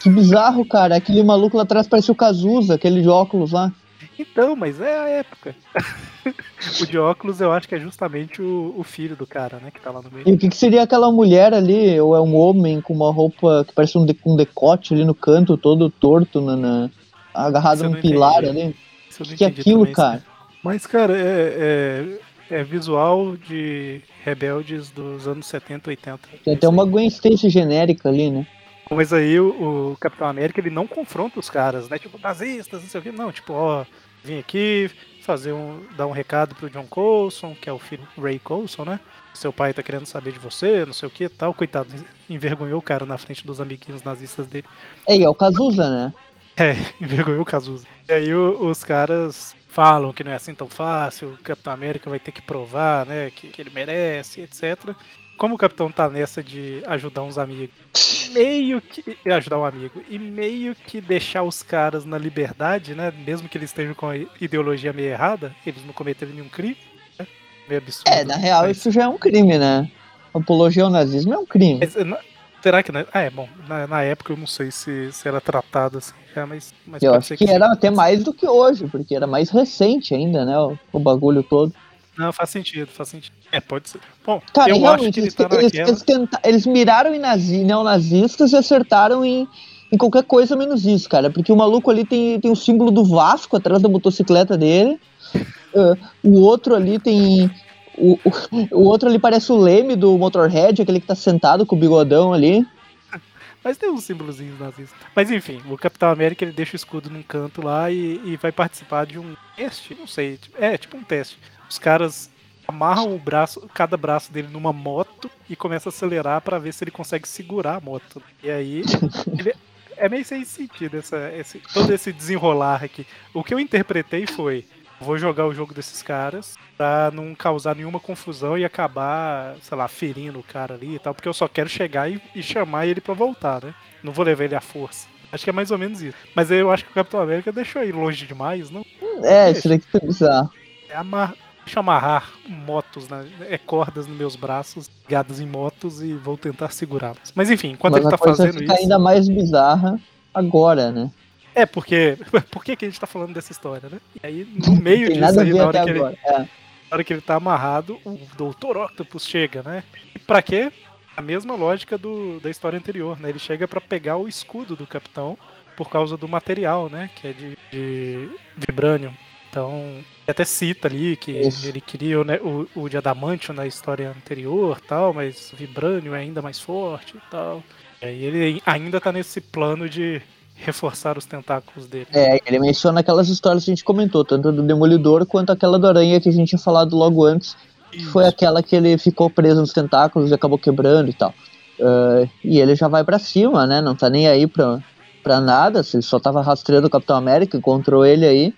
Que bizarro, cara. Aquele maluco lá atrás parece o Cazuza, aquele de óculos lá. Então, mas é a época. o de óculos eu acho que é justamente o, o, filho do cara, né? Que tá lá no meio. E o que, que, seria aquela mulher ali, ou é um homem com uma roupa que parece um, de, um decote ali no canto, todo torto, na, na agarrado num pilar entendi. ali? O que, que é aquilo, também, cara? Mas, cara, é, é, é, visual de rebeldes dos anos 70, 80. Tem até uma Gwen Stacy genérica ali, né? Mas aí o, o, Capitão América ele não confronta os caras, né? Tipo, nazistas, não sei o que. Não, tipo, ó, vim aqui fazer um, dar um recado pro John Coulson, que é o filho Ray Coulson, né? Seu pai tá querendo saber de você, não sei o que tal. Coitado, envergonhou o cara na frente dos amiguinhos nazistas dele. É, é o Cazuza, né? É, envergonhou o Cazuza. E aí o, os caras falam que não é assim tão fácil, o Capitão América vai ter que provar, né, que, que ele merece, etc como o capitão tá nessa de ajudar uns amigos, meio que. ajudar um amigo, e meio que deixar os caras na liberdade, né? Mesmo que eles estejam com a ideologia meio errada, eles não cometeram nenhum crime, né? Meio absurdo. É, na real, isso já é um crime, né? Apologia ao nazismo é um crime. Mas, será que. Ah, é, bom, na, na, época eu não sei se, se era tratado assim, mas. mas eu acho que, que era até mais do que hoje, porque era mais recente ainda, né? O, o bagulho todo. Não, faz sentido, faz sentido. É, pode ser. Bom, Cara, eu acho que ele eles, tá eles, naquela. eles, tenta- eles miraram em nazi, neonazistas e acertaram em, em qualquer coisa menos isso, cara. Porque o maluco ali tem, tem o símbolo do Vasco atrás da motocicleta dele. Ah, o outro ali tem. O, o, o outro ali parece o Leme do Motorhead, aquele que tá sentado com o bigodão ali. Mas tem uns símbolozinhos nazistas. Mas enfim, o Capitão América ele deixa o escudo num canto lá e, e vai participar de um teste, não sei, tipo- é tipo um teste. Os caras amarram o braço, cada braço dele numa moto e começam a acelerar pra ver se ele consegue segurar a moto. E aí ele- é meio sem sentido essa, esse, todo esse desenrolar aqui. O que eu interpretei foi vou jogar o jogo desses caras pra não causar nenhuma confusão e acabar, sei lá, ferindo o cara ali e tal, porque eu só quero chegar e, e chamar ele pra voltar, né? Não vou levar ele à força. Acho que é mais ou menos isso. Mas eu acho que o Capitão América deixou ele longe demais, não? É, isso daqui foi bizarro. É amar... Deixa eu amarrar motos, é, cordas nos meus braços, ligadas em motos e vou tentar segurá-las. Mas enfim, enquanto Mas ele tá fazendo isso. ainda mais bizarra agora, né? É, porque. Por que, que a gente tá falando dessa história, né? E aí, no meio disso aí, na hora que ele. É. Na hora que ele tá amarrado, o Dr. Octopus chega, né? E pra quê? A mesma lógica do, da história anterior, né? Ele chega pra pegar o escudo do capitão por causa do material, né? Que é de, de vibranium. Então, ele até cita ali que Isso. ele queria o, né, o, o de adamantio na história anterior tal, mas o vibranium é ainda mais forte e tal. E aí ele ainda tá nesse plano de reforçar os tentáculos dele. É, ele menciona aquelas histórias que a gente comentou, tanto do Demolidor quanto aquela do Aranha que a gente tinha falado logo antes, que foi aquela que ele ficou preso nos tentáculos e acabou quebrando e tal. Ah, e ele já vai pra cima, né? Não tá nem aí pra, pra nada, ele só tava rastreando o Capitão América, encontrou ele aí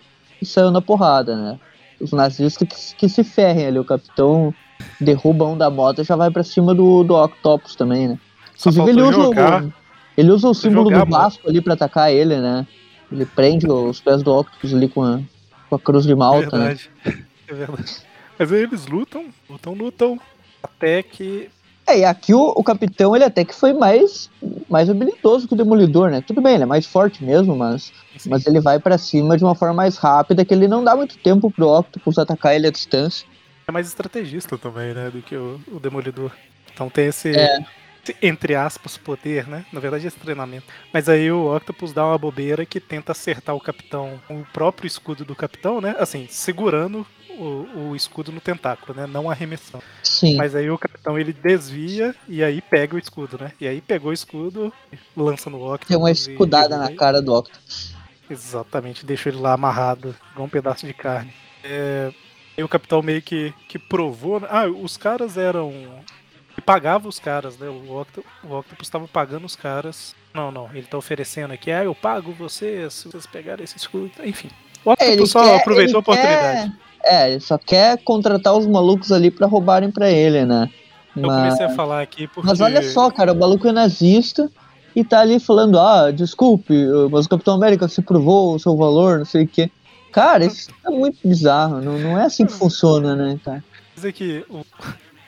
saiu na porrada, né? Os nazistas que, que se ferrem ali, o Capitão derruba um da moto e já vai pra cima do, do Octopus também, né? Inclusive ele faltou usa, jogar. o, ele usa o símbolo jogar, do mano. Vasco ali pra atacar ele, né? Ele prende os pés do Octopus ali com a, com a cruz de É malta, né? verdade. É verdade. Mas aí eles lutam, lutam, lutam. Até que. É, e aqui o, o Capitão, ele até que foi mais, mais habilidoso que o Demolidor, né? Tudo bem, ele é mais forte mesmo, mas, mas ele vai pra cima de uma forma mais rápida, que ele não dá muito tempo pro Octopus atacar ele à distância. é mais estrategista também, né? Do que o, o Demolidor. Então tem esse, É. entre aspas, poder, né? Na verdade, esse treinamento. Mas aí o Octopus dá uma bobeira que tenta acertar o capitão com o próprio escudo do capitão, né? Assim, segurando o, o escudo no tentáculo, né? Não arremessando. Sim. Mas aí o capitão ele desvia e aí pega o escudo, né? E aí pegou o escudo, lança no Octopus. Tem uma e escudada derruba na cara do Octopus. Exatamente, deixou ele lá amarrado, igual um pedaço de carne. É, e o capitão meio que, que provou. né? Ah, os caras eram. Pagava os caras, né? O, Octo, o Octopus estava pagando os caras. Não, não, ele tá oferecendo aqui, ah, eu pago vocês se vocês pegarem esse escudo. Enfim. O É, ele Octopus só quer- aproveitou a oportunidade. quer- É, ele só quer contratar os malucos ali pra roubarem pra ele, né? Eu Mas- comecei a falar aqui porque. Mas olha só, cara, o maluco é nazista e tá ali falando, ah, desculpe, mas o Capitão América se provou o seu valor, não sei o quê. Cara, isso é muito bizarro, não, não é assim que funciona, né, cara? dizer que o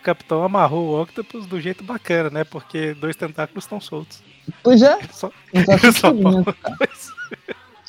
capitão amarrou o Octopus do jeito bacana, né? Porque dois tentáculos estão soltos. Pois é, Só, Ele só né?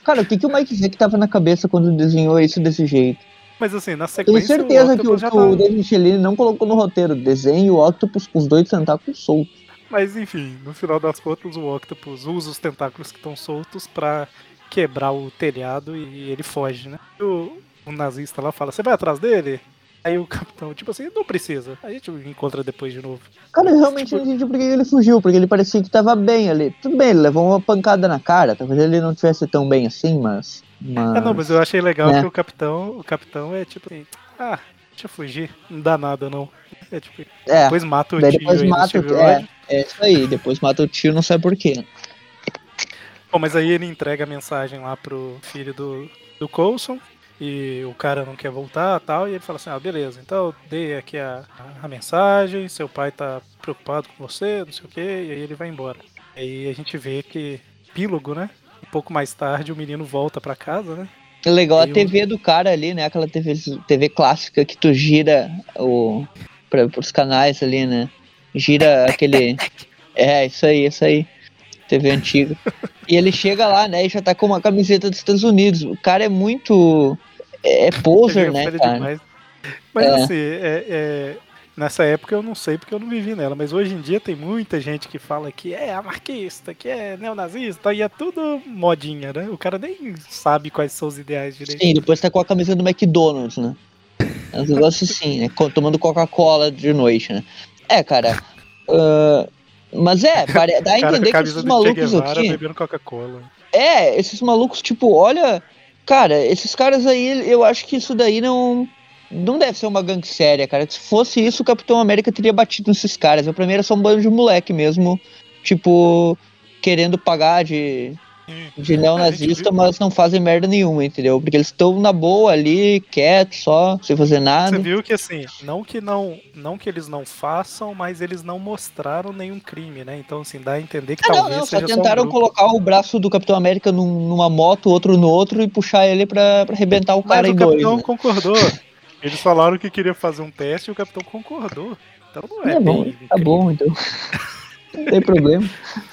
Cara, o que, que o Mike Zack tava na cabeça quando desenhou isso desse jeito? Mas assim, na Tenho sequência. certeza o que o, já que o tá... David Michelin não colocou no roteiro desenho o Octopus com os dois tentáculos soltos. Mas enfim, no final das contas, o Octopus usa os tentáculos que estão soltos pra quebrar o telhado e ele foge, né? E O, o nazista lá fala: Você vai atrás dele? Aí o capitão, tipo assim, não precisa. A gente encontra depois de novo. Cara, eu realmente não entendi por que ele fugiu, porque ele parecia que tava bem ali. Tudo bem, ele levou uma pancada na cara, talvez ele não tivesse tão bem assim, mas. mas... É, não, mas eu achei legal É. que o capitão, o capitão é tipo assim, ah, deixa eu fugir, não dá nada não. É tipo, É, depois mata o tio depois mata o. É, Rogers. é isso aí, depois mata o tio, não sabe por quê. Bom, mas aí ele entrega a mensagem lá pro filho do, do Coulson. E o cara não quer voltar tal. E ele fala assim: Ah, beleza, então dei aqui a, a mensagem. Seu pai tá preocupado com você, não sei o que. E aí ele vai embora. Aí a gente vê que, epílogo, né? Um pouco mais tarde o menino volta pra casa, né? É legal a TV do cara ali, né? Aquela TV, TV clássica que tu gira o, pra, pros canais ali, né? Gira aquele. É, isso aí, isso aí. TV antiga. E ele chega lá, né? E já tá com uma camiseta dos Estados Unidos. O cara é muito. É poser, Ele né, cara? demais. Mas É. assim, é- é, nessa época eu não sei porque eu não vivi nela, mas hoje em dia tem muita gente que fala que é anarquista, que é neonazista, e é tudo modinha, né? O cara nem sabe quais são os ideais direito. Sim, depois tá com a camisa do McDonald's, né? É um negócio assim, né? Tomando Coca-Cola de noite, né? É, cara. ah, mas é, pare- dá a cara entender a que esses malucos Guevara aqui. bebendo Coca-Cola. É, esses malucos, tipo, olha. Cara, esses caras aí, eu acho que isso daí não. Não deve ser uma gangue séria, cara. Se fosse isso, o Capitão América teria batido nesses caras. Pra mim, era só um bando de moleque mesmo. Tipo, querendo pagar de, de neonazista, viu. mas não fazem merda nenhuma, entendeu? Porque eles estão na boa ali, quietos, só, sem fazer nada. Você viu que assim, não que não, não que eles não façam, mas eles não mostraram nenhum crime, né? Então assim, dá a entender que Ah, não, talvez não, só seja tentaram só um colocar o braço do Capitão América num- numa moto, outro no outro e puxar ele pra, pra arrebentar o cara Mas em o dois. capitão né? concordou. Eles falaram que queria fazer um teste e o capitão concordou. Então não é, É bom, tá bom, então. Não tem problema.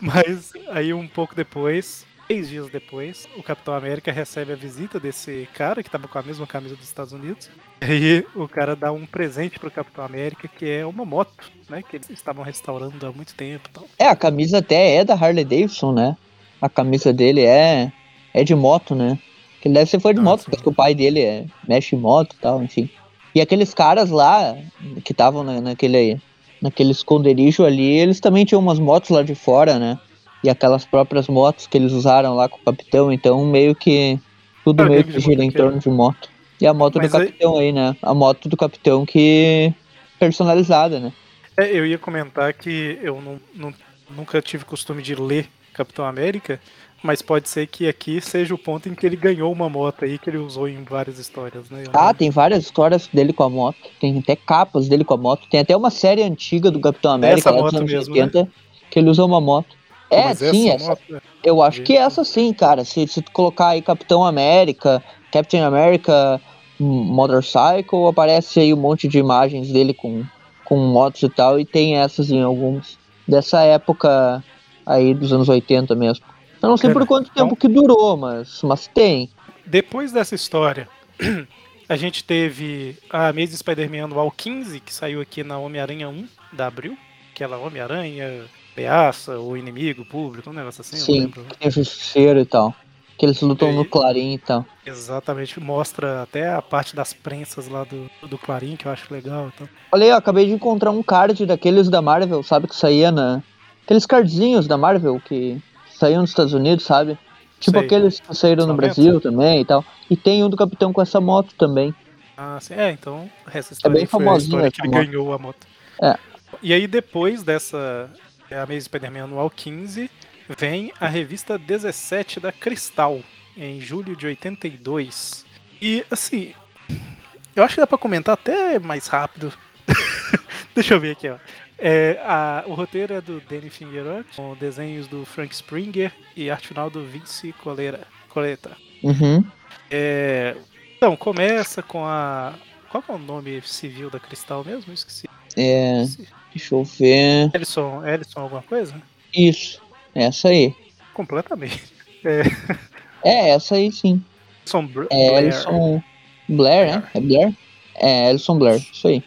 Mas aí um pouco depois, três dias depois, o Capitão América recebe a visita desse cara que tava com a mesma camisa dos Estados Unidos. E aí o cara dá um presente pro Capitão América, que é uma moto, né? Que eles estavam restaurando há muito tempo e tal. É, a camisa até é da Harley Davidson, né? A camisa dele é, é de moto, né? Que ele deve ser fã de Ah, moto, sim. porque o pai dele é, mexe em moto e tal, enfim. E aqueles caras lá, que estavam na, naquele, naquele esconderijo ali, eles também tinham umas motos lá de fora, né? E aquelas próprias motos que eles usaram lá com o capitão, então meio que tudo Ah, meio que gira em torno de moto. E a moto Mas do aí- capitão aí, né? A moto do capitão que personalizada, né? É, eu ia comentar que eu não, não- nunca tive costume de ler Capitão América, mas pode ser que aqui seja o ponto em que ele ganhou uma moto aí que ele usou em várias histórias, né? Ah, tem várias histórias dele com a moto. Tem até capas dele com a moto. Tem até uma série antiga do Capitão América lá dos moto anos mesmo, 80 que ele usa uma moto. É, Mas sim, essa moto, é- eu acho que essa sim, cara. Se, se tu colocar aí Capitão América, Captain America, hum, Motorcycle, aparece aí um monte de imagens dele com, com motos e tal. E tem essas em alguns dessa época aí dos anos 80 mesmo. Eu não sei por quanto tempo que durou, mas, mas tem. Depois dessa história, a gente teve a Amazing Spider-Man anual 15, que saiu aqui na Homem-Aranha 1 da Abril. Aquela Homem-Aranha, Peaça, o inimigo público, um negócio assim, eu Sim, o Justiceiro e tal. Que eles lutam E no Clarim e tal. Exatamente, mostra até a parte das prensas lá do, do Clarim, que eu acho legal. Então. Olha aí, ó, acabei de encontrar um card daqueles da Marvel, sabe? Que saía na. Aqueles cardzinhos da Marvel que saíam nos Estados Unidos, sabe? Tipo Sei. aqueles que saíram no. Brasil também e tal. E tem um do Capitão com essa moto também. Ah, sim. É, então essa história bem aí foi a história que ele moto. ganhou a moto. É. E aí depois dessa é, Amazing Spider-Man anual 15, vem a revista 17 da Cristal, em julho de 82. E assim, eu acho que dá pra comentar até mais rápido. Deixa eu ver aqui, ó. É, a- o roteiro é do Danny Fingeroth, com desenhos do Frank Springer e arte final do Vince Colera, Coleta. Uhum. É, então, começa com a. Qual é o nome civil da Cristal mesmo? Esqueci. É. Deixa eu ver. Ellison, Ellison alguma coisa? Isso. Essa aí. Completamente. É, essa aí sim. Br- É Blair. Ellison Blair, né? É Blair? É, Ellison Blair, isso aí.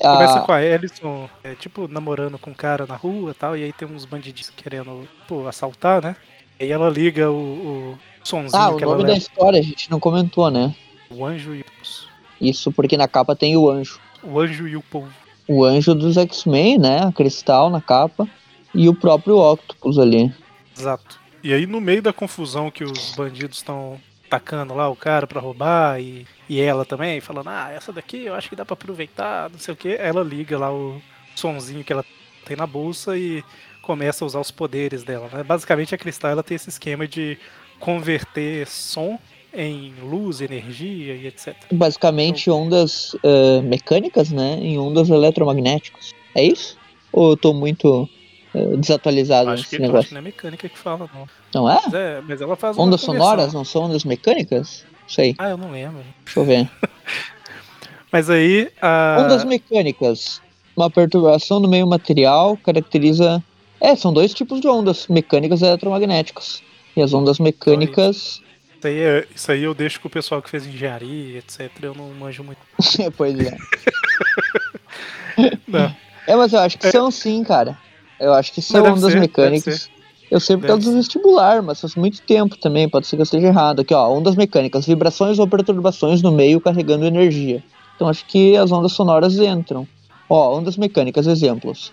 Começa Ah, com a Ellison, é, tipo, namorando com um cara na rua e tal, e aí tem uns bandidinhos querendo, pô, assaltar, né? E aí ela liga o, o sonzinho ah, o que ela nome da história a gente não comentou, né? o anjo e Isso porque na capa tem o anjo. o anjo e o povo. o anjo dos X-Men, né? A Cristal na capa. E o próprio Octopus ali. Exato. E aí no meio da confusão que os bandidos estão tacando lá o cara pra roubar e, e ela também, falando, ah, essa daqui eu acho que dá pra aproveitar, não sei o que, ela liga lá o sonzinho que ela tem na bolsa e começa a usar os poderes dela, né? Basicamente a Cristal ela tem esse esquema de converter som em luz, energia e etc. Basicamente ondas eh, mecânicas, né? Em ondas eletromagnéticas. É isso? Ou eu tô muito desatualizado Acho nesse que, acho negócio? que não é mecânica que fala, não. Não é? Mas, é, mas ela faz Ondas sonoras não são ondas mecânicas? Sei, Ah, eu não lembro. deixa eu ver. Mas aí a... Ondas mecânicas. Uma perturbação no meio material caracteriza. É, são dois tipos de ondas, mecânicas e eletromagnéticas. E as ondas mecânicas Isso aí, é- isso aí eu deixo com o pessoal que fez engenharia, etc. Eu não manjo muito. pois é. Não. É, mas eu acho que são sim, cara. Eu acho que são ondas mecânicas. Eu sei por causa do vestibular, mas faz muito tempo também, pode ser que eu esteja errado. Aqui, ó, ondas mecânicas, vibrações ou perturbações no meio carregando energia. Então acho que as ondas sonoras entram. Ó, ondas mecânicas, exemplos.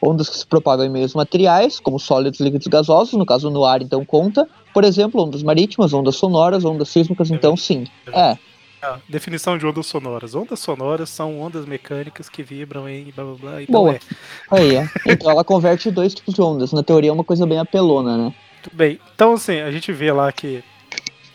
Ondas que se propagam em meios materiais, como sólidos, líquidos gasosos, no caso no ar, então conta. Por exemplo, ondas marítimas, ondas sonoras, ondas sísmicas, então sim. É, Ah, definição de ondas sonoras. Ondas sonoras são ondas mecânicas que vibram em blá blá blá. Então Boa. é. aí é. Então ela converte dois tipos de ondas. Na teoria é uma coisa bem apelona, né? Tudo bem. Então, assim, a gente vê lá que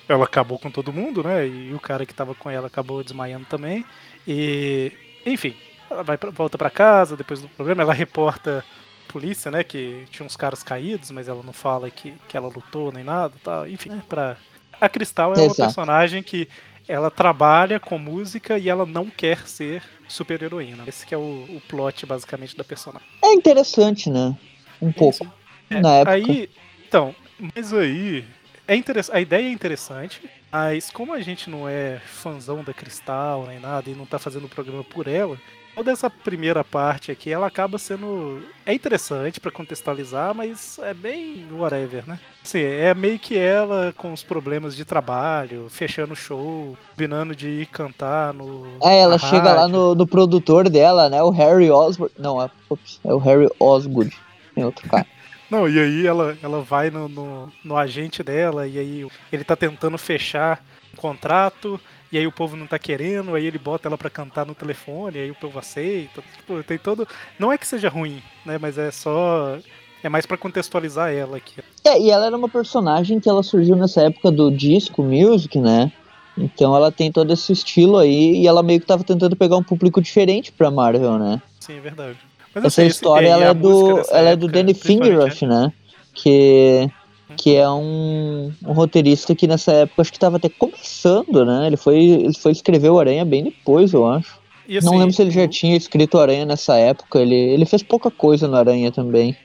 ela acabou com todo mundo, né? E o cara que tava com ela acabou desmaiando também. E, enfim, ela vai pra, volta pra casa depois do programa. Ela reporta a polícia, né? Que tinha uns caras caídos, mas ela não fala que, que ela lutou nem nada tal. Enfim, né, pra... A Cristal é uma Exato. personagem que ela trabalha com música e ela não quer ser super heroína. Esse que é o, o plot, basicamente, da personagem. É interessante, né? Um pouco. Na época. Aí, então, mas aí é interess- a ideia é interessante, mas como a gente não é fãzão da Cristal nem nada e não tá fazendo o programa por ela, toda essa primeira parte aqui ela acaba sendo é interessante pra contextualizar, mas é bem whatever, né? Assim, é meio que ela com os problemas de trabalho, fechando o show, combinando de ir cantar no É, ela chega lá rádio. no, no produtor dela, né? O Harry Osborne. Não, é, ops, é o Harry Osgood. Tem outro cara. Não, e aí ela, ela vai no, no, no agente dela e aí ele tá tentando fechar um contrato e aí o povo não tá querendo, aí ele bota ela pra cantar no telefone, aí o povo aceita. Tipo, tem todo. Não é que seja ruim, né? Mas é só. É mais pra contextualizar ela aqui. É, e ela era uma personagem que ela surgiu nessa época do disco music, né? Então ela tem todo esse estilo aí e ela meio que tava tentando pegar um público diferente pra Marvel, né? Sim, é verdade. Mas Essa assim, história e ela a é do, ela é do Danny Fingeroth, né? Que que é um, um roteirista que nessa época acho que tava até começando, né? Ele foi ele foi escrever o Aranha bem depois, eu acho. E, não assim, lembro se ele já tinha escrito o Aranha nessa época. Ele, ele fez pouca coisa no Aranha também.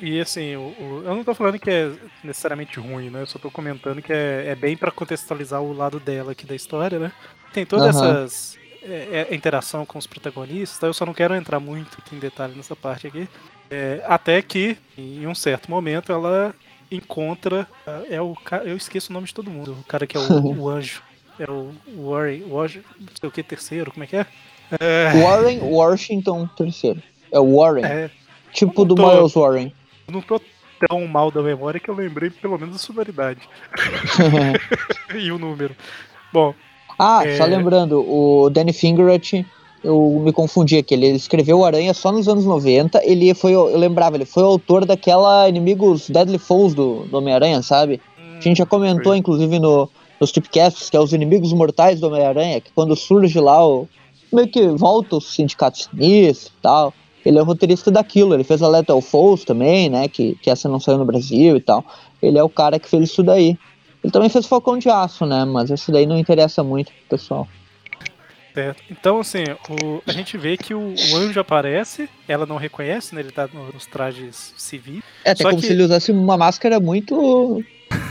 E assim, o, o- eu não tô falando que é necessariamente ruim, né? Eu só tô comentando que é, é bem pra contextualizar o lado dela aqui da história, né? Tem toda Aham. essas é, é, interação com os protagonistas, eu só não quero entrar muito em detalhe nessa parte aqui. É, até que, em um certo momento, ela encontra. É o Eu esqueço o nome de todo mundo. O cara que é o, o anjo. É o Warren. Warren. Não sei o que, terceiro, como é que é? É, Warren Washington III. É o Warren. é, tipo do tô- Miles Warren. eu não tô tão mal da memória que eu lembrei pelo menos a sonoridade. e o número. Bom, ah, É. só lembrando, o Danny Fingeroth, eu me confundi aqui. Ele escreveu o Aranha só nos anos 90. Ele foi, eu lembrava, ele foi o autor daquela Inimigos Deadly Foes do, do Homem-Aranha, sabe? A gente já comentou, Foi. inclusive, no, nos tipcasts, que é os inimigos mortais do Homem-Aranha, que quando surge lá, o, meio que volta o sindicato sinistro e tal. Ele é o roteirista daquilo, ele fez a Lethal Foes também, né, que, que essa não saiu no Brasil e tal. Ele é o cara que fez isso daí. Ele também fez Falcão de Aço, né, mas esse daí não interessa muito pro pessoal. Certo. Então, assim, o- a gente vê que o, o anjo aparece, ela não reconhece, né? Ele tá no- nos trajes civis. É, até como que- se ele usasse uma máscara muito...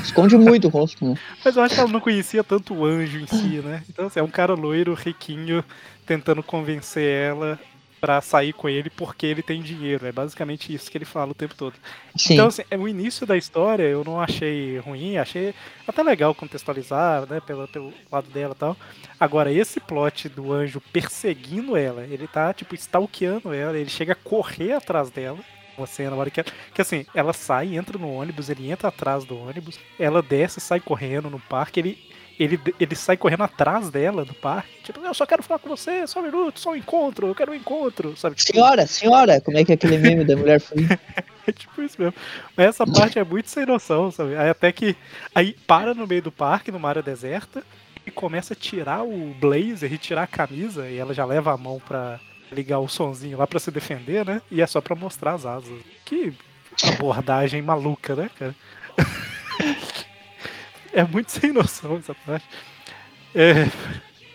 Esconde muito o rosto, né? Mas eu acho que ela não conhecia tanto o anjo em si, né? Então, assim, é um cara loiro, riquinho, tentando convencer ela pra sair com ele porque ele tem dinheiro. É basicamente isso que ele fala o tempo todo. Sim. Então, assim, o início da história eu não achei ruim, achei até legal contextualizar, né, pelo, pelo lado dela e tal. Agora, esse plot do anjo perseguindo ela, ele tá, tipo, stalkeando ela, ele chega a correr atrás dela. Uma cena, na hora que, que assim, ela sai, entra no ônibus, ele entra atrás do ônibus, ela desce, sai correndo no parque, ele, ele, ele sai correndo atrás dela do parque, tipo, eu só quero falar com você, só um minuto, só um encontro, eu quero um encontro, sabe? Tipo, Senhora, senhora, como é que é aquele meme da mulher foi? É tipo isso mesmo. Mas essa parte é muito sem noção, sabe? Aí até que. Aí para no meio do parque, numa área deserta, e começa a tirar o blazer e tirar a camisa, e ela já leva a mão pra ligar o sonzinho lá pra se defender, né? E é só pra mostrar as asas. Que abordagem maluca, né, cara? é muito sem noção essa parte. É,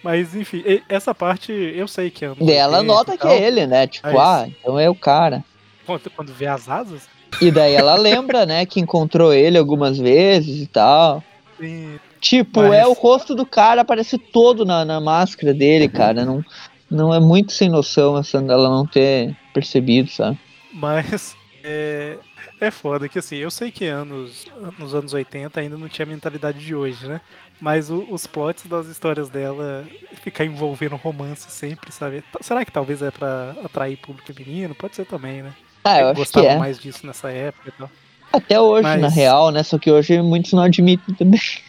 mas enfim, essa parte eu sei que é. anos Ela 80 nota que é ele, né? Tipo, É ah, então é o cara. Quando, quando vê as asas, E daí ela lembra, né, que encontrou ele algumas vezes e tal. tem- Tipo, Mas- é o rosto do cara, aparece todo na, na máscara dele, cara. Não, não é muito sem noção essa dela não ter percebido, sabe? Mas é, é foda que assim, eu sei que anos, nos anos 80 ainda não tinha a mentalidade de hoje, né? Mas o- os plots das histórias dela ficar envolvendo romance sempre, sabe? Será que talvez é pra atrair público feminino? Pode ser também, né? Ah, eu acho que gostava é. mais disso nessa época e tal. Até hoje, Mas- na real, né? Só que hoje muitos não admitem também.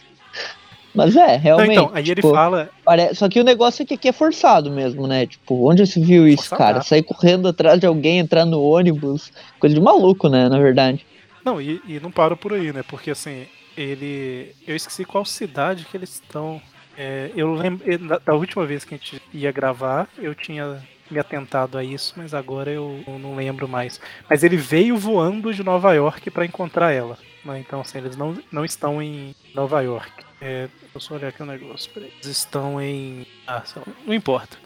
Mas é, Não, realmente. então, aí ele tipo, fala. pare- Só que o negócio é que aqui é forçado mesmo, né? Tipo, onde se viu isso, cara? Forçadaço. Sair correndo atrás de alguém, entrar no ônibus. Coisa de maluco, né? Na verdade. Não, e, e não paro por aí, né? Porque assim, ele. Eu esqueci qual cidade que eles estão. É, eu lembro. Da última vez que a gente ia gravar, eu tinha me atentado a isso, mas agora eu não lembro mais. Mas ele veio voando de Nova York pra encontrar ela. né? Então, assim, eles não, não estão em Nova York. É, eu só olhar aqui um negócio. Peraí. Eles estão em. Ah, lá, não importa.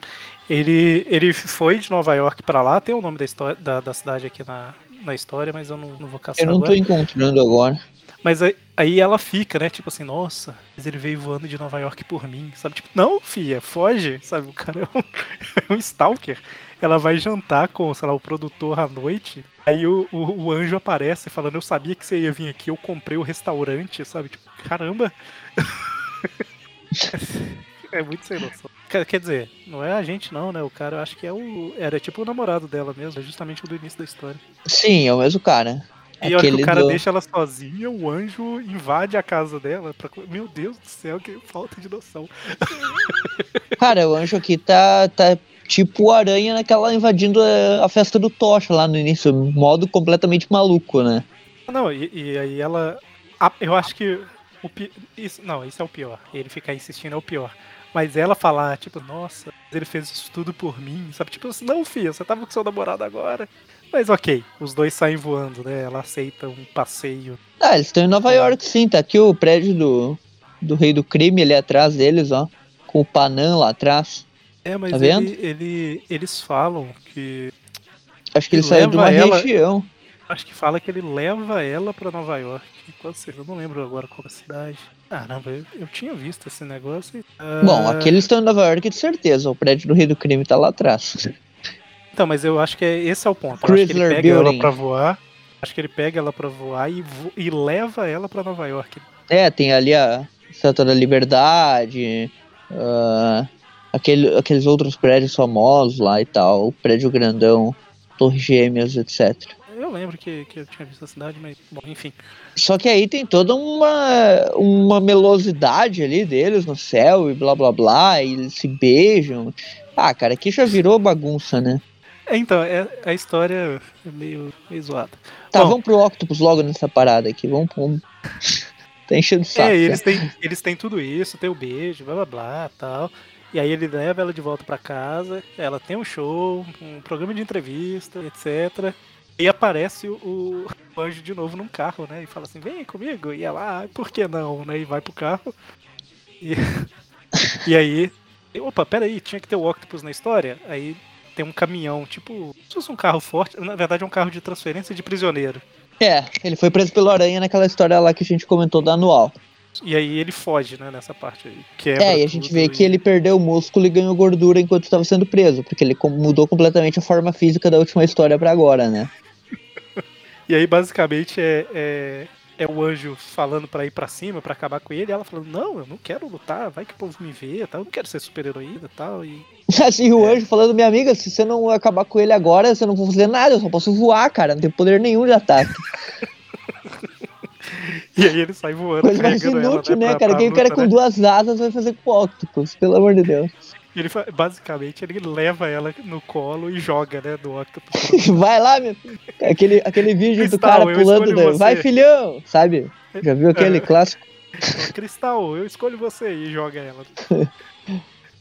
Ele, ele foi de Nova York pra lá, tem o nome da, história, da, da cidade aqui na, na história, mas eu não, não vou caçar Eu não agora. tô encontrando agora. Mas aí, aí ela fica, né? Tipo assim, nossa, mas ele veio voando de Nova York por mim, sabe? Tipo, não, filha, foge, sabe? O cara é um, é um stalker. Ela vai jantar com, sei lá, o produtor à noite. Aí o, o, o anjo aparece falando, eu sabia que você ia vir aqui, eu comprei o restaurante, sabe? Tipo, caramba. é muito sem noção. Quer, dizer, não é a gente não, né? O cara, eu acho que é o. Era tipo o namorado dela mesmo, é justamente o do início da história. Sim, é o mesmo cara. E a hora que Aquele o cara do- deixa ela sozinha, o anjo invade a casa dela. Pra... Meu Deus do céu, que falta de noção. Cara, o anjo aqui tá, tá tipo o aranha naquela invadindo a, a festa do Tocha lá no início. Modo completamente maluco, né? Não, e, e aí ela. eu acho que. O pi... isso, não, isso é o pior. Ele ficar insistindo é o pior. Mas ela falar, tipo, nossa, ele fez isso tudo por mim, sabe? Tipo assim, não, filha, você tava com seu namorado agora. Mas ok, os dois saem voando, né? Ela aceita um passeio. Ah, eles estão em Nova York, sim. Tá aqui o prédio do, do rei do crime ali atrás deles, ó. Com o Panam lá atrás. É, mas Tá vendo? ele, ele- eles falam que. Acho que ele E saiu de uma ela- região. Acho que fala que ele leva ela pra Nova York. Qual seja? Eu não lembro agora qual é a cidade. Caramba, eu, eu tinha visto esse negócio. e- Bom, Ah, aqui eles estão em Nova York de certeza. O prédio do rei do crime tá lá atrás. Então, mas eu acho que é, esse é o ponto. Eu acho que ele pega ela Building. pra voar. Acho que ele pega ela pra voar e, vo- e leva ela pra Nova York. É, tem ali a Estátua da Liberdade, ah, aquele, aqueles outros prédios famosos lá e tal, o prédio grandão, Torre Gêmeas, etc. Eu lembro que, que eu tinha visto a cidade, mas, bom, enfim. Só que aí tem toda uma, uma melosidade ali deles no céu e blá blá blá, e eles se beijam. Ah, cara, aqui já virou bagunça, né? É, então, é, a história é meio, meio zoada. Tá, Bom. vamos pro Octopus logo nessa parada aqui, vamos, vamos. tá enchendo o saco. é, né? eles têm, eles têm tudo isso, tem o beijo, blá blá blá tal. E aí ele leva ela de volta pra casa, ela tem um show, um programa de entrevista, etc. E aparece o, o anjo de novo num carro, né? E fala assim, vem comigo. E ela, ah, por que não? Né? E vai pro carro. E, e aí. Opa, peraí, tinha que ter o Octopus na história? Aí tem um caminhão, tipo, se fosse um carro forte, na verdade é um carro de transferência de prisioneiro. É, ele foi preso pelo Aranha naquela história lá que a gente comentou da anual. E aí ele foge, né, nessa parte aí. Quebra É, e a gente vê que ele perdeu músculo e ganhou gordura enquanto estava sendo preso, porque ele mudou completamente a forma física da última história pra agora, né? E aí, basicamente, é, é, é o anjo falando pra ir pra cima, pra acabar com ele, e ela falando, não, eu não quero lutar, vai que o povo me vê, tal, eu não quero ser super-heroína e tal. E... Assim, o É. anjo falando, minha amiga, se você não acabar com ele agora, você não vai fazer nada, eu só posso voar, cara, não tenho poder nenhum de ataque. e aí ele sai voando, Coisa mais carregando ela, inútil, né, pra- cara? pra Quem o cara com né? duas asas vai fazer com Octopus, pelo amor de Deus. E ele, basicamente, ele leva ela no colo e joga, né, do Octopus. Vai lá, meu. Aquele, aquele vídeo do Cristal, cara eu pulando, você. vai filhão, sabe? Já viu aquele É. clássico? Cristal, eu escolho você e joga ela.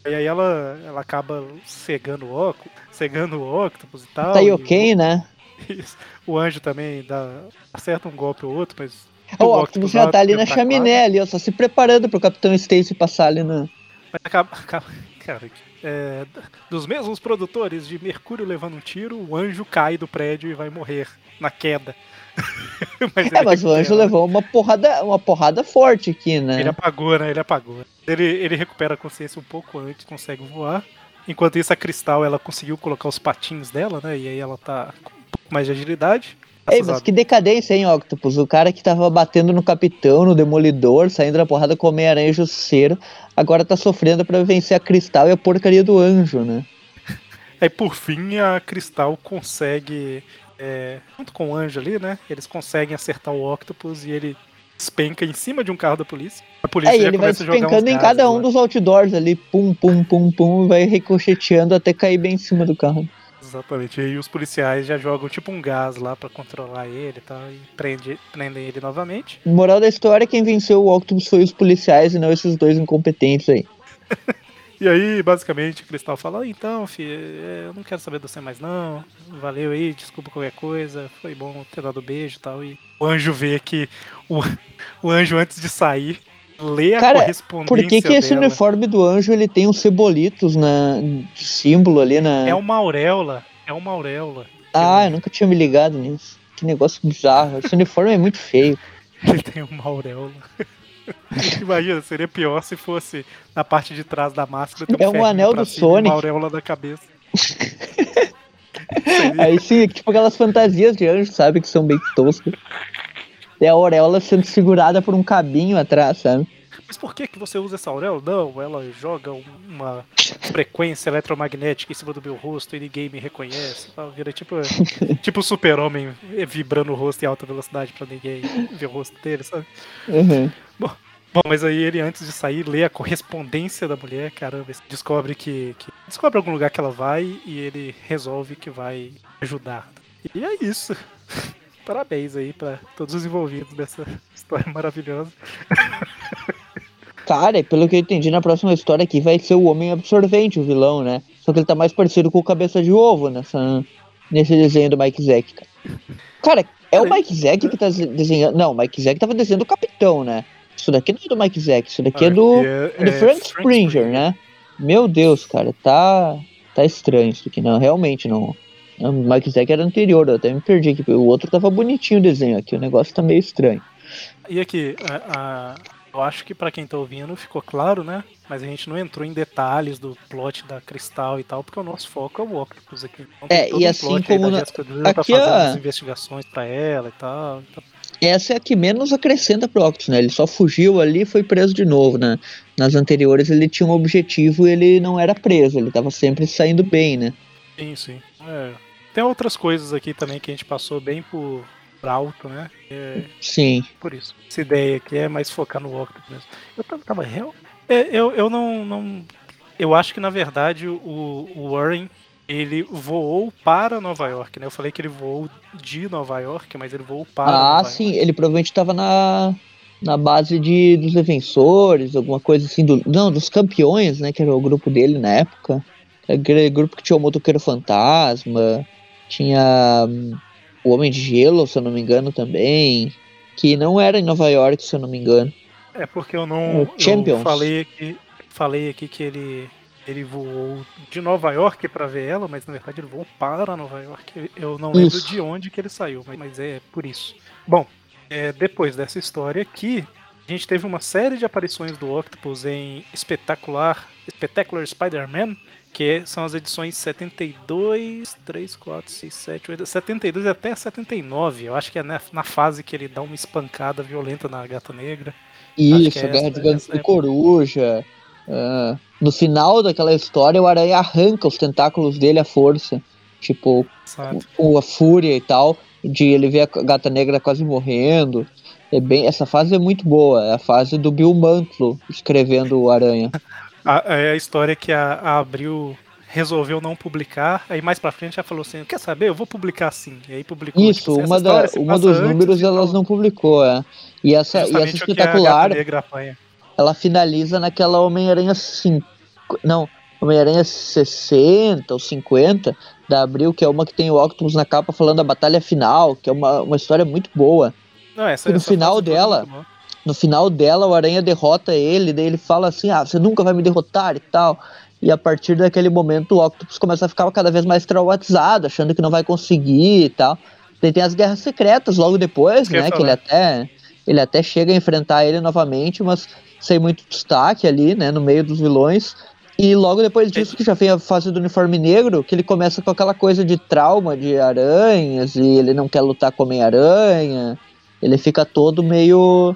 E aí ela, ela acaba cegando o óculos, cegando o Octopus e tal. Tá aí e ok, né? Isso. O anjo também dá, acerta um golpe ou outro, mas. O Octopus já tá ali na chaminé ali, ó, só se preparando pro Capitão Stacy passar ali no, Mas acaba, acaba cara, é, dos mesmos produtores de Mercúrio levando um tiro, o anjo cai do prédio e vai morrer na queda. mas é, mas o anjo levou uma porrada, uma porrada forte aqui, né? Ele apagou, né? Ele apagou. Ele, ele recupera a consciência um pouco antes, consegue voar. Enquanto isso, a Cristal, ela conseguiu colocar os patins dela, né? E aí ela tá com um pouco mais de agilidade. Ei, mas que decadência, hein, Octopus? O cara que tava batendo no Capitão, no Demolidor, saindo da porrada com o Homem-Aranha Jusceiro, agora tá sofrendo para vencer a Cristal e a porcaria do anjo, né? Aí, por fim, a Cristal consegue, é, junto com o anjo ali, né? Eles conseguem acertar o Octopus e ele despenca em cima de um carro da polícia. A polícia é, ele vai despencando em cada um lá. dos outdoors ali, pum, pum, pum, pum, vai ricocheteando até cair bem em cima do carro. Exatamente. E aí os policiais já jogam tipo um gás lá para controlar ele e tal, e prende, prendem ele novamente. Moral da história, quem venceu o Octopus foi os policiais e não esses dois incompetentes aí. e aí, basicamente, o Cristal fala, então, filho, é, eu não quero saber de você mais não. Valeu aí, desculpa qualquer coisa, foi bom ter dado beijo e tal. E o anjo vê que o, o anjo antes de sair lê a Cara, correspondência por que, que esse dela. uniforme do anjo ele tem uns cebolitos na símbolo ali na. É uma auréola. É uma auréola. Ah, eu nunca tinha me ligado nisso. Que negócio bizarro. Esse uniforme é muito feio. Ele tem uma auréola. Imagina, seria pior se fosse na parte de trás da máscara. é um anel do Sonic. Uma auréola da cabeça. Aí sim, tipo aquelas fantasias de anjo, sabe? Que são bem toscas. É a auréola sendo segurada por um cabinho atrás, sabe? Mas por que, que você usa essa auréola? Não, ela joga uma frequência eletromagnética em cima do meu rosto e ninguém me reconhece. Vira tipo, tipo o super-homem vibrando o rosto em alta velocidade pra ninguém ver o rosto dele, sabe? Uhum. Bom, Bom, mas aí ele, antes de sair, lê a correspondência da mulher, caramba, descobre que, que, Descobre algum lugar que ela vai e ele resolve que vai ajudar. E é isso parabéns aí para todos os envolvidos dessa história maravilhosa. Cara, pelo que eu entendi, na próxima história aqui vai ser o Homem Absorvente, o vilão, né? Só que ele tá mais parecido com o Cabeça de Ovo nessa, nesse desenho do Mike Zack, cara. Cara, é o Mike Zack que tá desenhando. Não, o Mike Zack tava desenhando o Capitão, né? Isso daqui não é do Mike Zack, isso daqui é do, é, é do Frank Springer, né? Meu Deus, cara, tá, tá estranho isso aqui. Não, realmente não. O Mike Zack era anterior, eu até me perdi aqui. O outro tava bonitinho o desenho aqui, o negócio tá meio estranho. E aqui, a, a, eu acho que para quem tá ouvindo ficou claro, né? Mas a gente não entrou em detalhes do plot da Cristal e tal, porque o nosso foco é o Octopus aqui. Então, é, e assim como. Na... Aqui tá a... investigações para ela e tal. Então... Essa é a que menos acrescenta pro Octopus, né? Ele só fugiu ali e foi preso de novo, né? Nas anteriores ele tinha um objetivo e ele não era preso, ele tava sempre saindo bem, né? Sim, sim. É, tem outras coisas aqui também que a gente passou bem por, alto, né? É, Sim. Por isso. Essa ideia aqui é mais focar no Octopus mesmo. Eu tava, tava real. É, eu, eu não, não. Eu acho que na verdade o, o Warren ele voou para Nova York, né? Eu falei que ele voou de Nova York, mas ele voou para. Ah, Nova sim, York. ele provavelmente estava na, na base de, dos defensores, alguma coisa assim, do, não, dos campeões, né? Que era o grupo dele na época. Aquele grupo que tinha o motoqueiro fantasma, tinha um, o Homem de Gelo, se eu não me engano, também. Que não era em Nova York, se eu não me engano. É porque eu não eu falei aqui, falei aqui que ele ele voou de Nova York para ver ela, mas na verdade ele voou para Nova York. Eu não lembro isso. de onde que ele saiu, mas é por isso. Bom, é, depois dessa história aqui, a gente teve uma série de aparições do Octopus em espetacular, Spectacular Spider-Man, que são as edições 72, 3, 4, 6, 7, 8, 72 até 79. Eu acho que é na, na fase que ele dá uma espancada violenta na gata negra. Isso, é Guerra de Gansos do Coruja. Uh, no final daquela história, o Aranha arranca os tentáculos dele à força. Tipo, com a fúria e tal. De ele ver a gata negra quase morrendo. É bem, essa fase é muito boa. É a fase do Bill Mantlo escrevendo o Aranha. A, é a história que a, a Abril resolveu não publicar, aí mais pra frente já falou assim, quer saber, eu vou publicar sim. E aí publicou. Isso, tipo, assim, uma, da, uma dos números elas não publicou, é. E essa, e essa espetacular, ela finaliza naquela Homem-Aranha 5, não, Homem-Aranha 60 ou 50 da Abril, que é uma que tem o Octopus na capa falando da batalha final, que é uma, uma história muito boa. Não, essa, e no essa final dela, no final dela o Aranha derrota ele, daí ele fala assim, ah, você nunca vai me derrotar e tal. E a partir daquele momento o Octopus começa a ficar cada vez mais traumatizado, achando que não vai conseguir e tal. Daí tem as guerras secretas logo depois, que eu né? Que ele falar. até, ele até chega a enfrentar ele novamente, mas sem muito destaque ali, né? No meio dos vilões. E logo depois disso, que já vem a fase do uniforme negro, que ele começa com aquela coisa de trauma de aranhas, e ele não quer lutar com Homem-Aranha. Ele fica todo meio.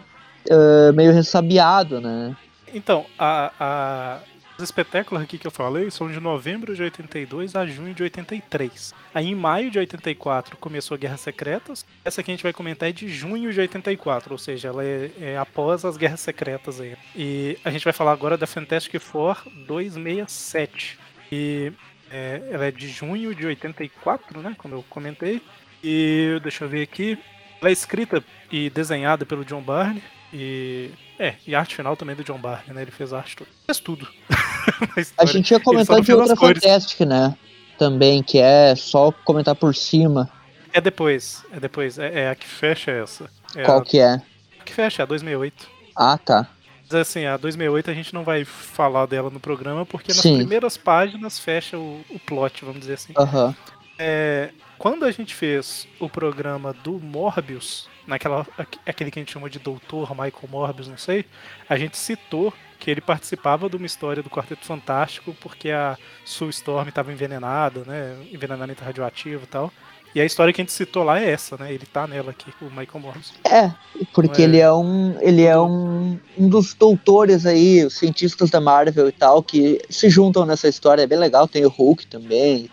Eh, meio ressabiado, né? Então, a, a, os espetáculos aqui que eu falei são de novembro de 82 a junho de 83. Aí em maio de 84 começou a Guerras Secretas. Essa que a gente vai comentar é de junho de 84, ou seja, ela é, é após as Guerras Secretas aí. E a gente vai falar agora da Fantastic Four 267. E é, ela é de junho de 84, né? Como eu comentei. E deixa eu ver aqui. Ela é escrita e desenhada pelo John Barney. E. É, e arte final também do John Barney, né? Ele fez arte tudo. Fez tudo. A gente ia comentar de outra. Fantastic, né? Também, que é só comentar por cima É depois, é depois. É, é a que fecha essa. É qual a que é. que fecha, é a 2008. Ah, tá. Mas assim, a 2008 a gente não vai falar dela no programa porque nas Sim. primeiras páginas fecha o, o plot, vamos dizer assim. Aham. É, quando a gente fez o programa do Morbius, naquela aque- aquele que a gente chamou de Doutor Michael Morbius, não sei, a gente citou que ele participava de uma história do Quarteto Fantástico porque a Sue Storm estava envenenada, né, envenenamento radioativo e tal. E a história que a gente citou lá é essa, né? Ele tá nela aqui, o Michael Morbius. É, porque É. ele é um. Ele é um, um dos doutores aí, os cientistas da Marvel e tal, que se juntam nessa história. É bem legal, tem o Hulk também.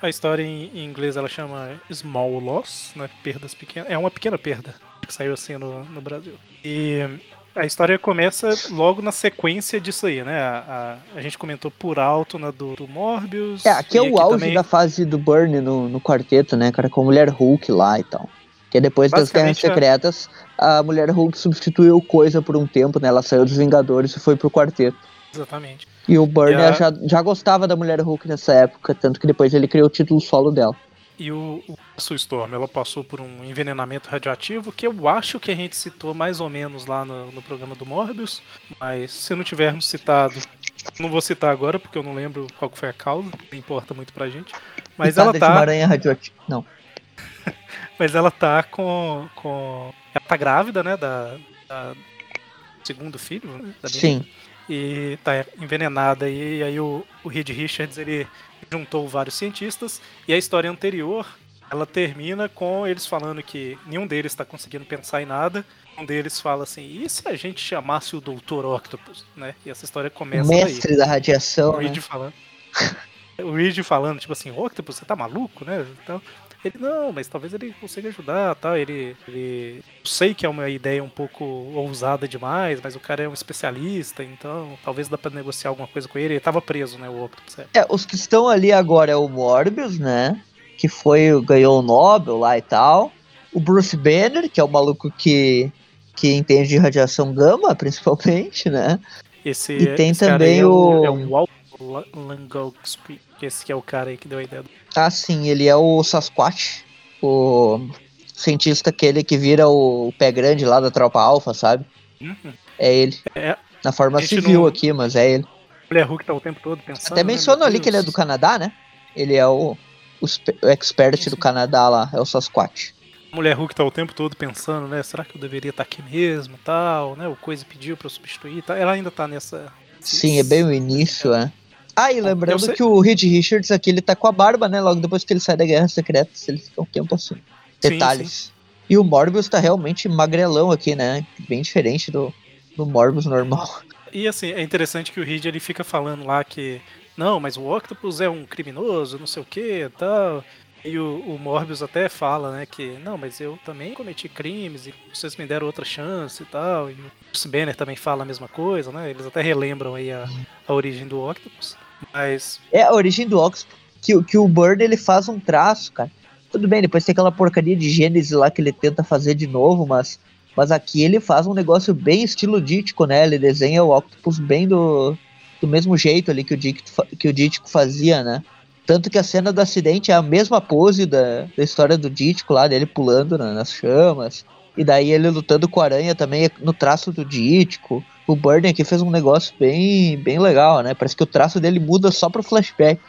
A história em, inglês ela chama Small Loss, né? Perdas pequenas. É uma pequena perda que saiu assim no, no Brasil. E a história começa logo na sequência disso aí, né? A, a, a gente comentou por alto na do, do Morbius. É, aqui é o auge também- da fase do Burn no, no quarteto, né, cara? Com a mulher Hulk lá e tal. Que é depois das Guerras é. Secretas, a mulher Hulk substituiu coisa por um tempo, né? Ela saiu dos Vingadores e foi pro quarteto. Exatamente. E o Burner já, já gostava da mulher Hulk nessa época, tanto que depois ele criou o título solo dela. E o, o Sue Storm, ela passou por um envenenamento radioativo que eu acho que a gente citou mais ou menos lá no, no programa do Morbius, mas se não tivermos citado, não vou citar agora porque eu não lembro qual foi a causa, não importa muito pra gente. Mas ela tá, uma aranha radioativa. Não. mas ela tá com, com ela tá grávida, né, da, da segundo filho, né, Sim. E tá envenenada e, aí o, o Reed Richards ele juntou vários cientistas e a história anterior ela termina com eles falando que nenhum deles está conseguindo pensar em nada. Um deles fala assim e se a gente chamasse o Doutor Octopus? né? E essa história começa daí. Mestre da radiação, o né? Reed falando. O Reed falando tipo assim Octopus você tá maluco né? Então ele não mas talvez ele consiga ajudar tal ele ele eu sei que é uma ideia um pouco ousada demais mas o cara é um especialista então talvez dá pra negociar alguma coisa com ele ele tava preso né o Octopus é. É, os que estão ali agora é o Morbius, né? Que foi, ganhou o Nobel lá e tal. O Bruce Banner, que é o maluco que, que entende de radiação gama, principalmente, né? esse E tem esse cara também é o- é La- Langowski que esse que é o cara aí que deu a ideia do... Ah, sim, ele é o Sasquatch, o cientista aquele que vira o pé grande lá da tropa alfa, sabe? Uhum. É ele. É, Na forma civil não- aqui, mas é ele. Mulher Hulk tá o tempo todo pensando Até né, mencionou meu ali que ele é do Canadá, né? Ele é o, o, o expert Sim, do. Canadá lá, é o Sasquatch. Mulher Hulk tá o tempo todo pensando, né? Será que eu deveria estar aqui mesmo, tal, né? O Coisa pediu pra eu substituir, tal. Ela ainda tá nessa. Sim, é bem o início, é. Ah, e lembrando que o Reed Richards aqui, ele tá com a barba, né? Logo depois que ele sai da Guerra Secreta, ele fica um tempo assim. Sim, Detalhes. E o Morbius tá realmente magrelão aqui, né? Bem diferente do, do Morbius normal. E assim, é interessante que o Reed ele fica falando lá que não, mas o Octopus é um criminoso, não sei o que, tal. E o, o Morbius até fala, né, que não, mas eu também cometi crimes e vocês me deram outra chance e tal. E o Bruce Banner também fala a mesma coisa, né? Eles até relembram aí a, a origem do Octopus. Mas É a origem do Ox, que, que o Bird ele faz um traço, cara. Tudo bem, depois tem aquela porcaria de Gênesis lá que ele tenta fazer de novo, mas, mas aqui ele faz um negócio bem estilo Dítico, né? Ele desenha o Octopus bem do, do mesmo jeito ali que o, Dítico, que o Dítico fazia, né? Tanto que a cena do acidente é a mesma pose da, da história do Dítico lá, dele pulando na- nas chamas. E daí ele lutando com a aranha também no traço do Dítico. O Burden aqui fez um negócio bem, bem legal, né? Parece que o traço dele muda só pro flashback.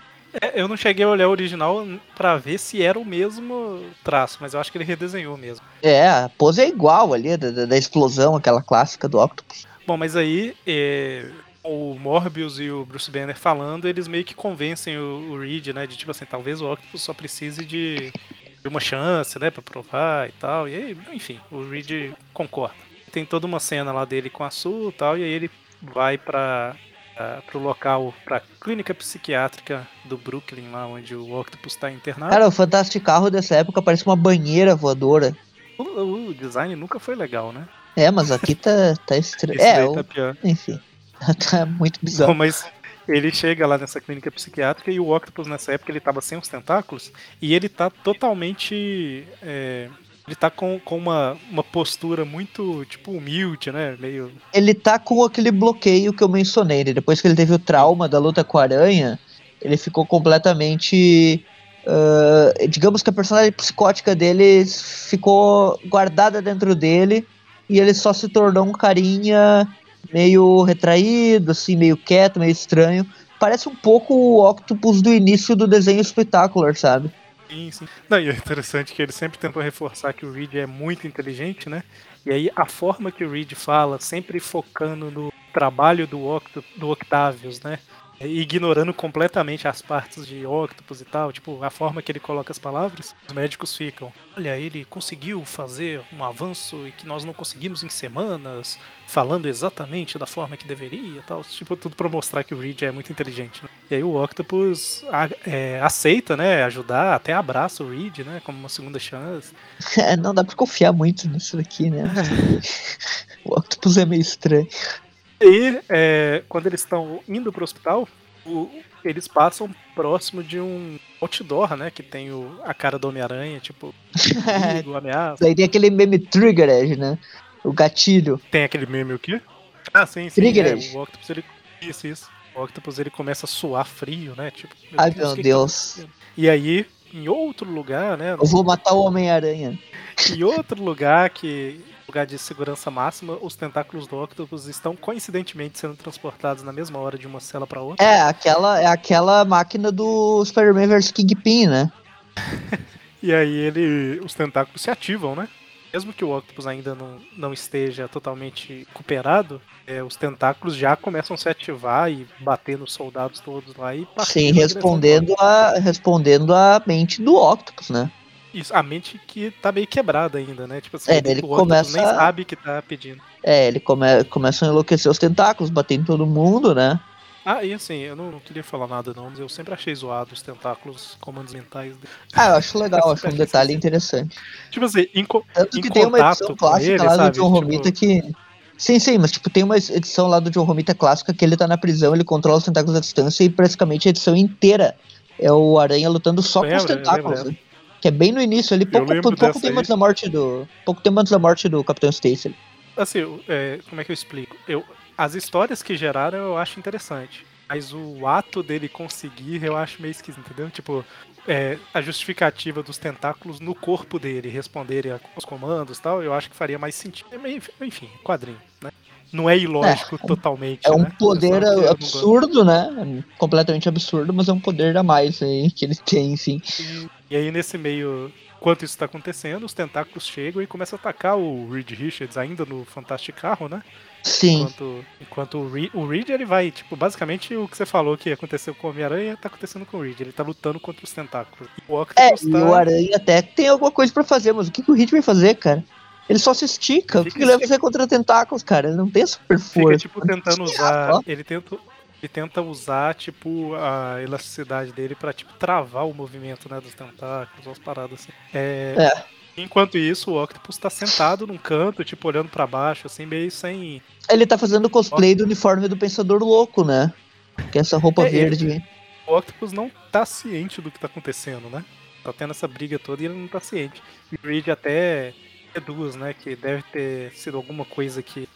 É, eu não cheguei a olhar o original para ver se era o mesmo traço, mas eu acho que ele redesenhou mesmo. É, a pose é igual ali, da, da explosão, aquela clássica do Octopus. Bom, mas aí é, o Morbius e o Bruce Banner falando, eles meio que convencem o, o Reed, né? De tipo assim, talvez o Octopus só precise de, de uma chance, né? Pra provar e tal. E aí, enfim, o Reed concorda. Tem toda uma cena lá dele com a Sue e tal, e aí ele vai pra, uh, pro local, pra clínica psiquiátrica do Brooklyn, lá onde o Octopus tá internado. Cara, o fantástico carro dessa época parece uma banheira voadora. O, o design nunca foi legal, né? É, mas aqui tá, tá estranho. É, o- tá enfim. tá muito bizarro. Não, mas ele chega lá nessa clínica psiquiátrica e o Octopus nessa época ele tava sem os tentáculos e ele tá totalmente. é, ele tá com, com uma, uma postura muito, tipo, humilde, né? Meio. Ele tá com aquele bloqueio que eu mencionei. né? Depois que ele teve o trauma da luta com a aranha, ele ficou completamente. ah, digamos que a personalidade psicótica dele ficou guardada dentro dele e ele só se tornou um carinha meio retraído, assim, meio quieto, meio estranho. Parece um pouco o Octopus do início do desenho Spectacular, sabe? Sim, sim. Não, e é interessante que ele sempre tentou reforçar que o Reed é muito inteligente, né? E aí a forma que o Reed fala, sempre focando no trabalho do, Octo, do Octavius, né? Ignorando completamente as partes de Octopus e tal, tipo, a forma que ele coloca as palavras, os médicos ficam. Olha, ele conseguiu fazer um avanço e que nós não conseguimos em semanas, falando exatamente da forma que deveria e tal. Tipo, tudo pra mostrar que o Reed é muito inteligente. Né? E aí o Octopus a- é, aceita, né, ajudar, até abraça o Reed, né, como uma segunda chance. Não dá pra confiar muito nisso daqui, né? o Octopus é meio estranho. E aí, é, quando eles estão indo pro hospital, o- eles passam próximo de um outdoor, né, que tem o, a cara do Homem-Aranha, tipo, do ameaça. Daí tem aquele meme Trigger Edge, né? O gatilho. Tem aquele meme o quê? Ah, sim, sim. Trigger é, o Octopus, ele... Isso, isso. O Octopus, ele começa a suar frio, né, tipo... Ai, o meu que que Deus. tá acontecendo? e aí, em outro lugar, né, Eu vou matar o Homem-Aranha. Em outro lugar que lugar de segurança máxima, os tentáculos do Octopus estão coincidentemente sendo transportados na mesma hora de uma cela para outra. É, aquela, é aquela máquina do Spider-Man vs Kingpin, né? E aí ele, os tentáculos se ativam, né? Mesmo que o Octopus ainda não, não esteja totalmente recuperado, é, os tentáculos já começam a se ativar e bater nos soldados todos lá e Sim, respondendo a, respondendo a mente do Octopus, né? Isso, a mente que tá meio quebrada ainda, né? Tipo assim, É, ele o Octopus começa nem sabe que tá pedindo. É, ele come, começa a enlouquecer os tentáculos, bater em todo mundo, né? Ah, e assim, eu não, não queria falar nada não, mas eu sempre achei zoado os tentáculos, comandos mentais dele. Ah, eu acho legal, acho um detalhe interessante. Tipo assim, em, Tanto em que tem uma edição clássica ele, lá sabe? do John Tipo- Romita que. Sim, sim, mas tipo, tem uma edição lá do John Romita clássica que ele tá na prisão, ele controla os tentáculos à distância e praticamente a edição inteira é o Aranha lutando só com os eu tentáculos. lembro né? Que é bem no início, ali, pouco, pouco tempo aí. antes da morte do. Pouco tempo antes da morte do Capitão Stacy. Assim, é, como é que eu explico? Eu, as histórias que geraram eu acho interessante. Mas o ato dele conseguir eu acho meio esquisito, entendeu? Tipo, é, a justificativa dos tentáculos no corpo dele responderem aos comandos e tal, eu acho que faria mais sentido. É meio- Enfim, quadrinho, né? Não é ilógico totalmente. É um né? poder gosto. absurdo, né? É completamente absurdo, mas é um poder a mais aí que ele tem, enfim. E, e aí, nesse meio, enquanto isso tá acontecendo, os tentáculos chegam e começam a atacar o Reed Richards, ainda no Fantástico Carro, né? Sim. Enquanto, enquanto o, Reed, o Reed, ele vai, tipo, basicamente o que você falou que aconteceu com o Homem-Aranha tá acontecendo com o Reed. Ele tá lutando contra os tentáculos. E o É, Octopus e tá... o Aranha até tem alguma coisa pra fazer, mas o que, que o Hit vai fazer, cara? Ele só se estica. O que, Fica que ele vai fazer contra tentáculos, cara? Ele não tem super fica, força. tipo, tentando usar... ó. Ele tenta, ele tenta usar, tipo, a elasticidade dele pra, tipo, travar o movimento, né, dos tentáculos, umas paradas assim. É... É. Enquanto isso, o Octopus tá sentado num canto, tipo, olhando pra baixo, assim, meio sem... Ele tá fazendo cosplay do uniforme do Pensador Louco, né? Que é essa roupa É, ele- verde. o Octopus não tá ciente do que tá acontecendo, né? Tá tendo essa briga toda e ele não tá ciente. E o Reed até deduz, né? Que deve ter sido alguma coisa que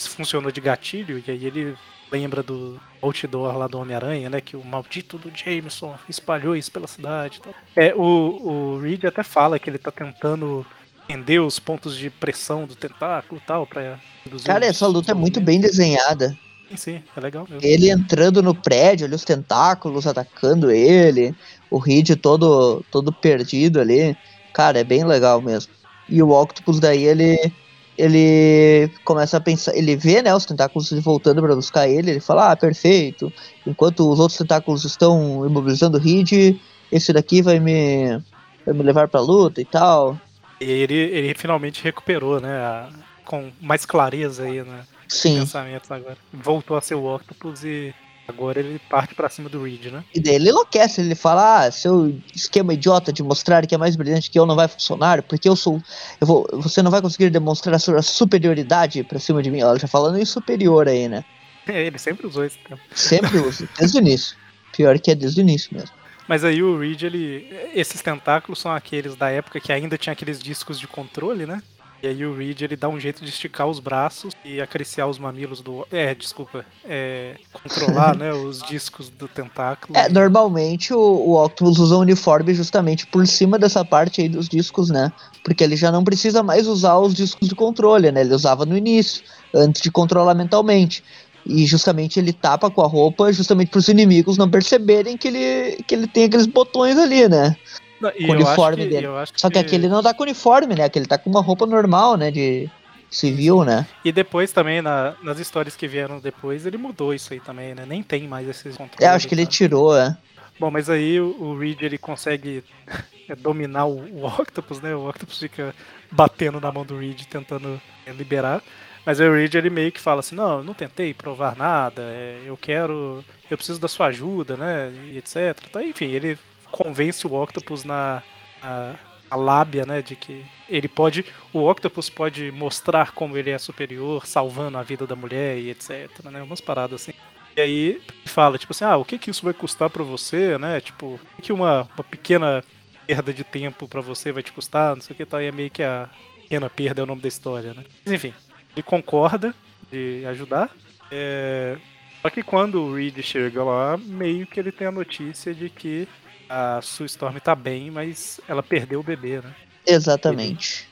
funcionou de gatilho, e aí ele lembra do outdoor lá do Homem-Aranha, né? Que o maldito do Jameson espalhou isso pela cidade e tal. É, o, o Reed até fala que ele tá tentando entender os pontos de pressão do tentáculo e tal, pra Cara, essa luta é muito movimentos. bem desenhada. Sim, sim, é legal mesmo. Ele entrando no prédio, ali os tentáculos atacando ele, o Reed todo, todo perdido ali. Cara, é bem legal mesmo. E o Octopus daí ele ele começa a pensar, ele vê, né, os tentáculos voltando pra buscar ele, ele fala: "Ah, perfeito. Enquanto os outros tentáculos estão imobilizando o Reed, esse daqui vai me vai me levar pra luta e tal". E ele, ele finalmente recuperou, né? a- com mais clareza aí, né? Sim. Pensamentos agora. Voltou a ser o Octopus e agora ele parte pra cima do Reed, né? E daí ele enlouquece, ele fala, ah, seu esquema idiota de mostrar que é mais brilhante que eu não vai funcionar, porque eu sou. Eu vou, você não vai conseguir demonstrar a sua superioridade pra cima de mim. Ela já falando em superior aí, né? Ele sempre usou esse termo. Sempre usa, desde o início. Pior que é desde o início mesmo. Mas aí o Reed, ele. Esses tentáculos são aqueles da época que ainda tinha aqueles discos de controle, né? E aí o Reed ele dá um jeito de esticar os braços e acariciar os mamilos do. É, desculpa. É, controlar, né? Os discos do tentáculo. É, normalmente o, o Octopus usa o uniforme justamente por cima dessa parte aí dos discos, né? Porque ele já não precisa mais usar os discos de controle, né? Ele usava no início, antes de controlar mentalmente. E justamente ele tapa com a roupa justamente para os inimigos não perceberem que ele, que ele tem aqueles botões ali, né? Não, com o uniforme que- dele. acho Só que aqui ele não tá com uniforme, né? Que ele tá com uma roupa normal, né? De civil, né? E depois também, na- nas histórias que vieram depois, ele mudou isso aí também, né? Nem tem mais esses controles. Eu acho que ele sabe? tirou, é. Bom, mas aí o, o Reed ele consegue é, dominar o, o Octopus, né? O Octopus fica batendo na mão do Reed, tentando é, liberar. Mas aí o Reed ele meio que fala assim, não, eu não tentei provar nada, é, eu quero. Eu preciso da sua ajuda, né? E etc. Então, enfim, ele convence o Octopus na. na a lábia, né, de que ele pode, o Octopus pode mostrar como ele é superior, salvando a vida da mulher e etc, né, umas paradas assim. E aí fala, tipo assim, ah, o que que isso vai custar pra você, né? Tipo, o que uma, uma pequena perda de tempo pra você vai te custar, não sei o que, tá aí é meio que a pequena perda é o nome da história, né? Mas enfim, ele concorda de ajudar. é, Só que quando o Reed chega lá, meio que ele tem a notícia de que a Sue Storm tá bem, mas ela perdeu o bebê, né? Exatamente.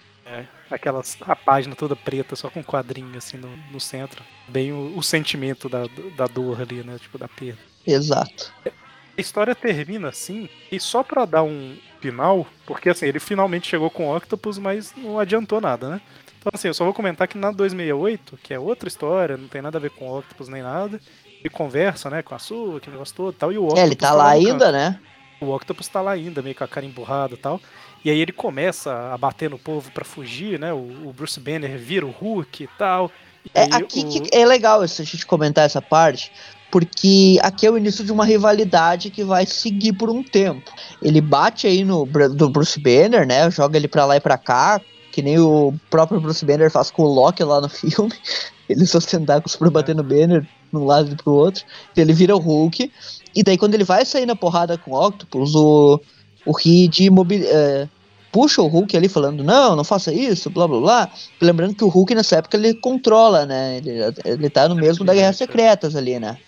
Aquelas, a página toda preta, só com um quadrinho assim no, no centro. Bem o, o sentimento da, da dor ali, né? Tipo, da perda. Exato. A história termina assim, e só pra dar um final, porque assim, ele finalmente chegou com o Octopus, mas não adiantou nada, né? Então assim, eu só vou comentar que na 268, que é outra história, não tem nada a ver com o Octopus nem nada, ele conversa, né, com a Sue, aquele negócio todo e tal, e o Octopus É, ele tá no lá ainda, né? O Octopus tá lá ainda, meio com a cara emburrada e tal. E aí ele começa a bater no povo pra fugir, né? O, o Bruce Banner vira o Hulk e tal. E É aqui o- que é legal a gente comentar essa parte, porque aqui é o início de uma rivalidade que vai seguir por um tempo. Ele bate aí no do Bruce Banner, né? Joga ele pra lá e pra cá, que nem o próprio Bruce Banner faz com o Loki lá no filme. Ele só os tentáculos pra bater no Banner de um lado e pro outro. Ele vira o Hulk. E daí quando ele vai sair na porrada com o Octopus, o, o Reed é, puxa o Hulk ali falando, não, não faça isso, blá blá blá. Lembrando que o Hulk nessa época ele controla, né? Ele, ele tá no mesmo da Guerras Secretas ali, né?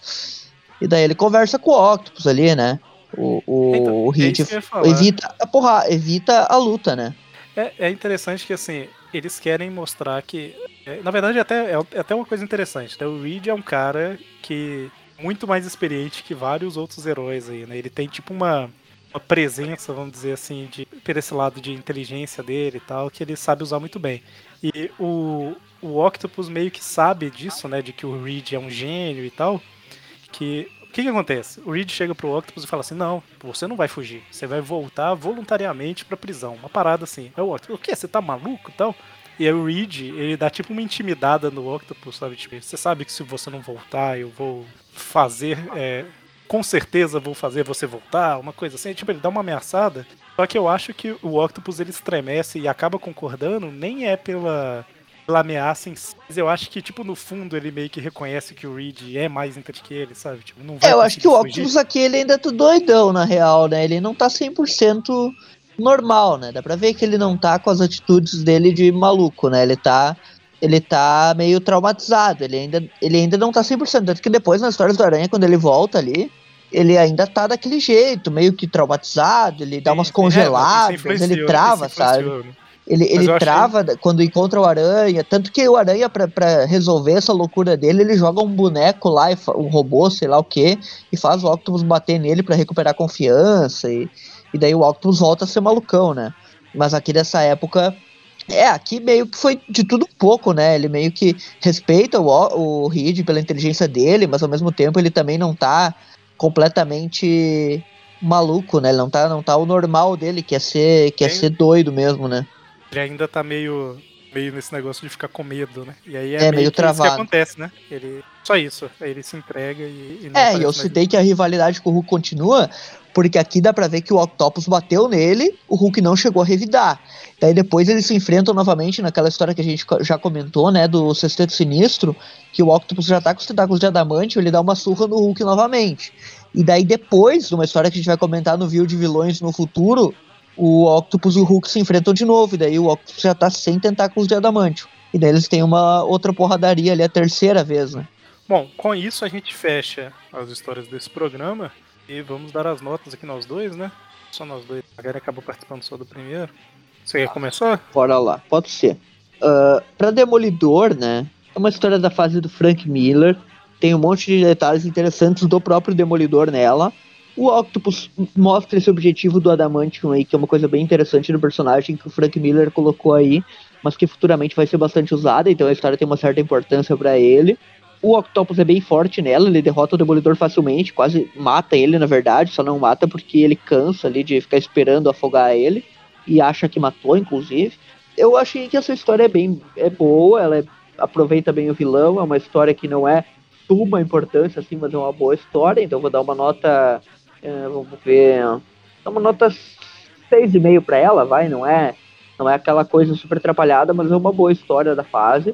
E daí ele conversa com o Octopus ali, né? O, o, Então, o é Reed evita a porra, evita a luta, né? É, é interessante que assim, eles querem mostrar que. é, na verdade, até, é até uma coisa interessante. Né? O Reed é um cara que. Muito mais experiente que vários outros heróis aí, né? Ele tem tipo uma, uma presença, vamos dizer assim, de, por esse lado de inteligência dele e tal, que ele sabe usar muito bem. E o, o Octopus meio que sabe disso, né? De que o Reed é um gênio e tal. Que. O que, que acontece? O Reed chega pro Octopus e fala assim: Não, você não vai fugir. Você vai voltar voluntariamente pra prisão. Uma parada assim. É o Octopus: O quê? Você tá maluco e tal? E aí o Reed, ele dá tipo uma intimidada no Octopus, sabe? Tipo, você sabe que se você não voltar, eu vou fazer. é, com certeza vou fazer você voltar, uma coisa assim. Tipo, ele dá uma ameaçada. Só que eu acho que o Octopus ele estremece e acaba concordando, nem é pela, pela ameaça em si. Mas eu acho que, tipo, no fundo ele meio que reconhece que o Reed é mais inteligente que ele, sabe? Tipo, não vai É, eu acho que o fugir. Octopus aqui ele ainda tá doidão, na real, né? Ele não tá 100% normal, né? Dá pra ver que ele não tá com as atitudes dele de maluco, né? Ele tá ele tá meio traumatizado, ele ainda, ele ainda não tá 100%, tanto que depois nas histórias do Aranha, quando ele volta ali, ele ainda tá daquele jeito, meio que traumatizado, ele dá umas. É, congeladas, influenciou, ele trava, sabe? né? Ele, ele trava achei... quando encontra o Aranha. Tanto que o Aranha, pra, pra resolver essa loucura dele, ele joga um boneco lá, um robô, sei lá o que, e faz o Octopus bater nele para recuperar confiança. E, e daí o Octopus volta a ser malucão, né? Mas aqui dessa época. É, aqui meio que foi de tudo um pouco, né? Ele meio que respeita o, o Reed pela inteligência dele, mas ao mesmo tempo ele também não tá completamente maluco, né? Ele não tá, não tá o normal dele, que é ser, que é ser doido mesmo, né? Ele ainda tá meio, meio nesse negócio de ficar com medo, né? E aí é, é meio, meio travado. isso que acontece, né? Ele, só isso. Aí ele se entrega e, e É, e eu citei que a rivalidade com o Hulk continua, porque aqui dá pra ver que o Octopus bateu nele, o Hulk não chegou a revidar. Daí depois eles se enfrentam novamente naquela história que a gente já comentou, né, do Sexteto Sinistro, que o Octopus já tá com os tentáculos de adamante, ele dá uma surra no Hulk novamente. E daí depois, numa história que a gente vai comentar no View de Vilões no futuro, o Octopus e o Hulk se enfrentam de novo, e daí o Octopus já tá sem tentáculos de adamantio. E daí eles têm uma outra porradaria ali, a terceira vez, né? Bom, com isso a gente fecha as histórias desse programa e vamos dar as notas aqui nós dois, né? Só nós dois. A galera acabou participando só do primeiro. Você quer começar? Bora lá, pode ser. Uh, pra Demolidor, né? É uma história da fase do Frank Miller. Tem um monte de detalhes interessantes do próprio Demolidor nela. O Octopus mostra esse objetivo do Adamantium aí, que é uma coisa bem interessante do personagem que o Frank Miller colocou aí, mas que futuramente vai ser bastante usada, então a história tem uma certa importância para ele. O Octopus é bem forte nela, ele derrota o Demolidor facilmente, quase mata ele, na verdade, só não mata porque ele cansa ali de ficar esperando afogar ele, e acha que matou, inclusive. Eu achei que essa história é bem é boa, ela é, aproveita bem o vilão, é uma história que não é suma importância, assim, mas é uma boa história, então vou dar uma nota é, vamos ver. Dá uma nota 6,5 para ela, vai, não é não é aquela coisa super atrapalhada, mas é uma boa história da fase.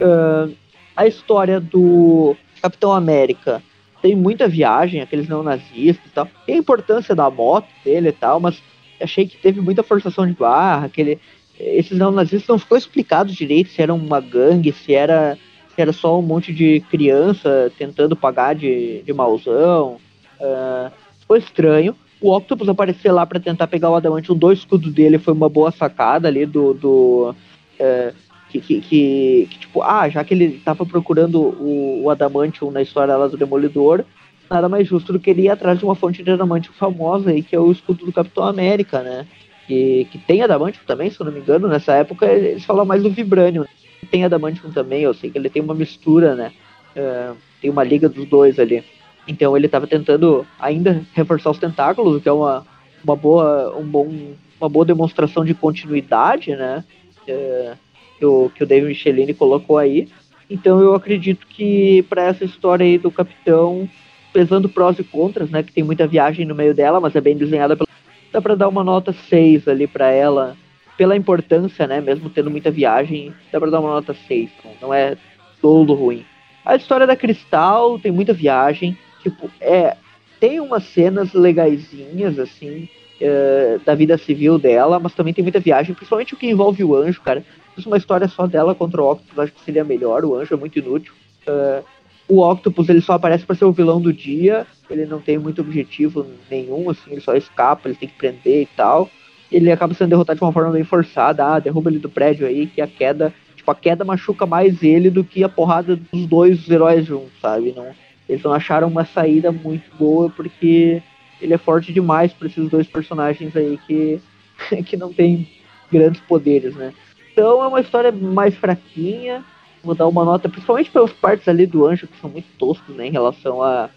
Uh, a história do Capitão América tem muita viagem, aqueles não nazistas e tal. Tem a importância da moto dele e tal, mas achei que teve muita forçação de barra, aquele esses não nazistas não ficou explicado direito se era uma gangue, se era se era só um monte de criança tentando pagar de, de mauzão. Uh, foi estranho. O Octopus aparecer lá para tentar pegar o Adamantium do escudo dele foi uma boa sacada ali do. do é, que, que, que, que, tipo, ah, já que ele tava procurando o, o Adamantium na história lá do Demolidor, nada mais justo do que ele ir atrás de uma fonte de Adamantium famosa aí, que é o escudo do Capitão América, né? Que, que tem Adamantium também, se eu não me engano, nessa época eles falam mais do Vibranium. Tem Adamantium também, eu sei que ele tem uma mistura, né? É, tem uma liga dos dois ali. Então ele estava tentando ainda reforçar os tentáculos, o que é uma, uma, boa, um bom, uma boa demonstração de continuidade, né? É, que, o, que o David Michelini colocou aí. Então eu acredito que para essa história aí do Capitão, pesando prós e contras, né? Que tem muita viagem no meio dela, mas é bem desenhada. Pela... Dá para dar uma nota 6 ali para ela, pela importância, né? Mesmo tendo muita viagem, dá para dar uma nota 6. Não é todo ruim. A história da Cristal tem muita viagem tipo, é, tem umas cenas legaisinhas, assim, é, da vida civil dela, mas também tem muita viagem, principalmente o que envolve o anjo, cara. Se fosse uma história só dela contra o Octopus, acho que seria melhor, o anjo é muito inútil. É, o Octopus, ele só aparece para ser o vilão do dia, ele não tem muito objetivo nenhum, assim, ele só escapa, ele tem que prender e tal. Ele acaba sendo derrotado de uma forma bem forçada, ah, derruba ele do prédio aí, que a queda, tipo, a queda machuca mais ele do que a porrada dos dois heróis juntos, sabe? Não, eles não acharam uma saída muito boa porque ele é forte demais para esses dois personagens aí que, que não tem grandes poderes, né? Então é uma história mais fraquinha. Vou dar uma nota, principalmente pelas partes ali do anjo, que são muito toscos, né? Em relação a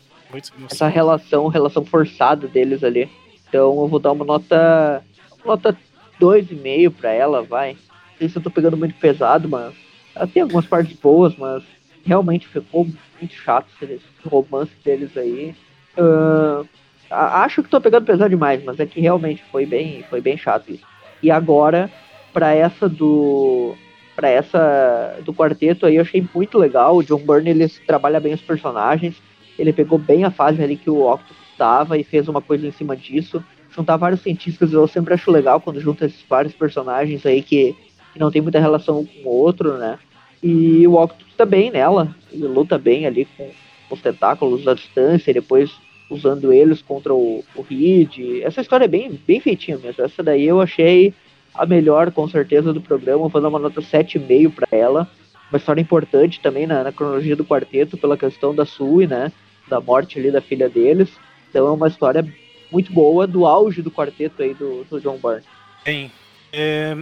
essa relação, relação forçada deles ali. Então eu vou dar uma nota. Uma nota 2,5 para ela, vai. Não sei se eu tô pegando muito pesado, mas. Ela tem algumas partes boas, mas realmente ficou muito chato esse romance deles aí. Uh, acho que tô pegando pesado demais, mas é que realmente foi bem, foi bem chato isso. E agora, para essa do para essa do quarteto aí, eu achei muito legal. O John Byrne ele trabalha bem os personagens. Ele pegou bem a fase ali que o Octopus estava e fez uma coisa em cima disso. Juntar vários cientistas eu sempre acho legal quando junta esses vários personagens aí que, que não tem muita relação um com o outro, né? E o Octopus tá bem nela, ele luta bem ali com os tentáculos à distância, e depois usando eles contra o, o Reed. Essa história é bem, bem feitinha mesmo. Essa daí eu achei a melhor, com certeza, do programa. Vou dar uma nota 7,5 para ela. Uma história importante também na, na, cronologia do quarteto, pela questão da Sui, né? Da morte ali da filha deles. Então é uma história muito boa do auge do quarteto aí do, do John Byrne. Bem, é,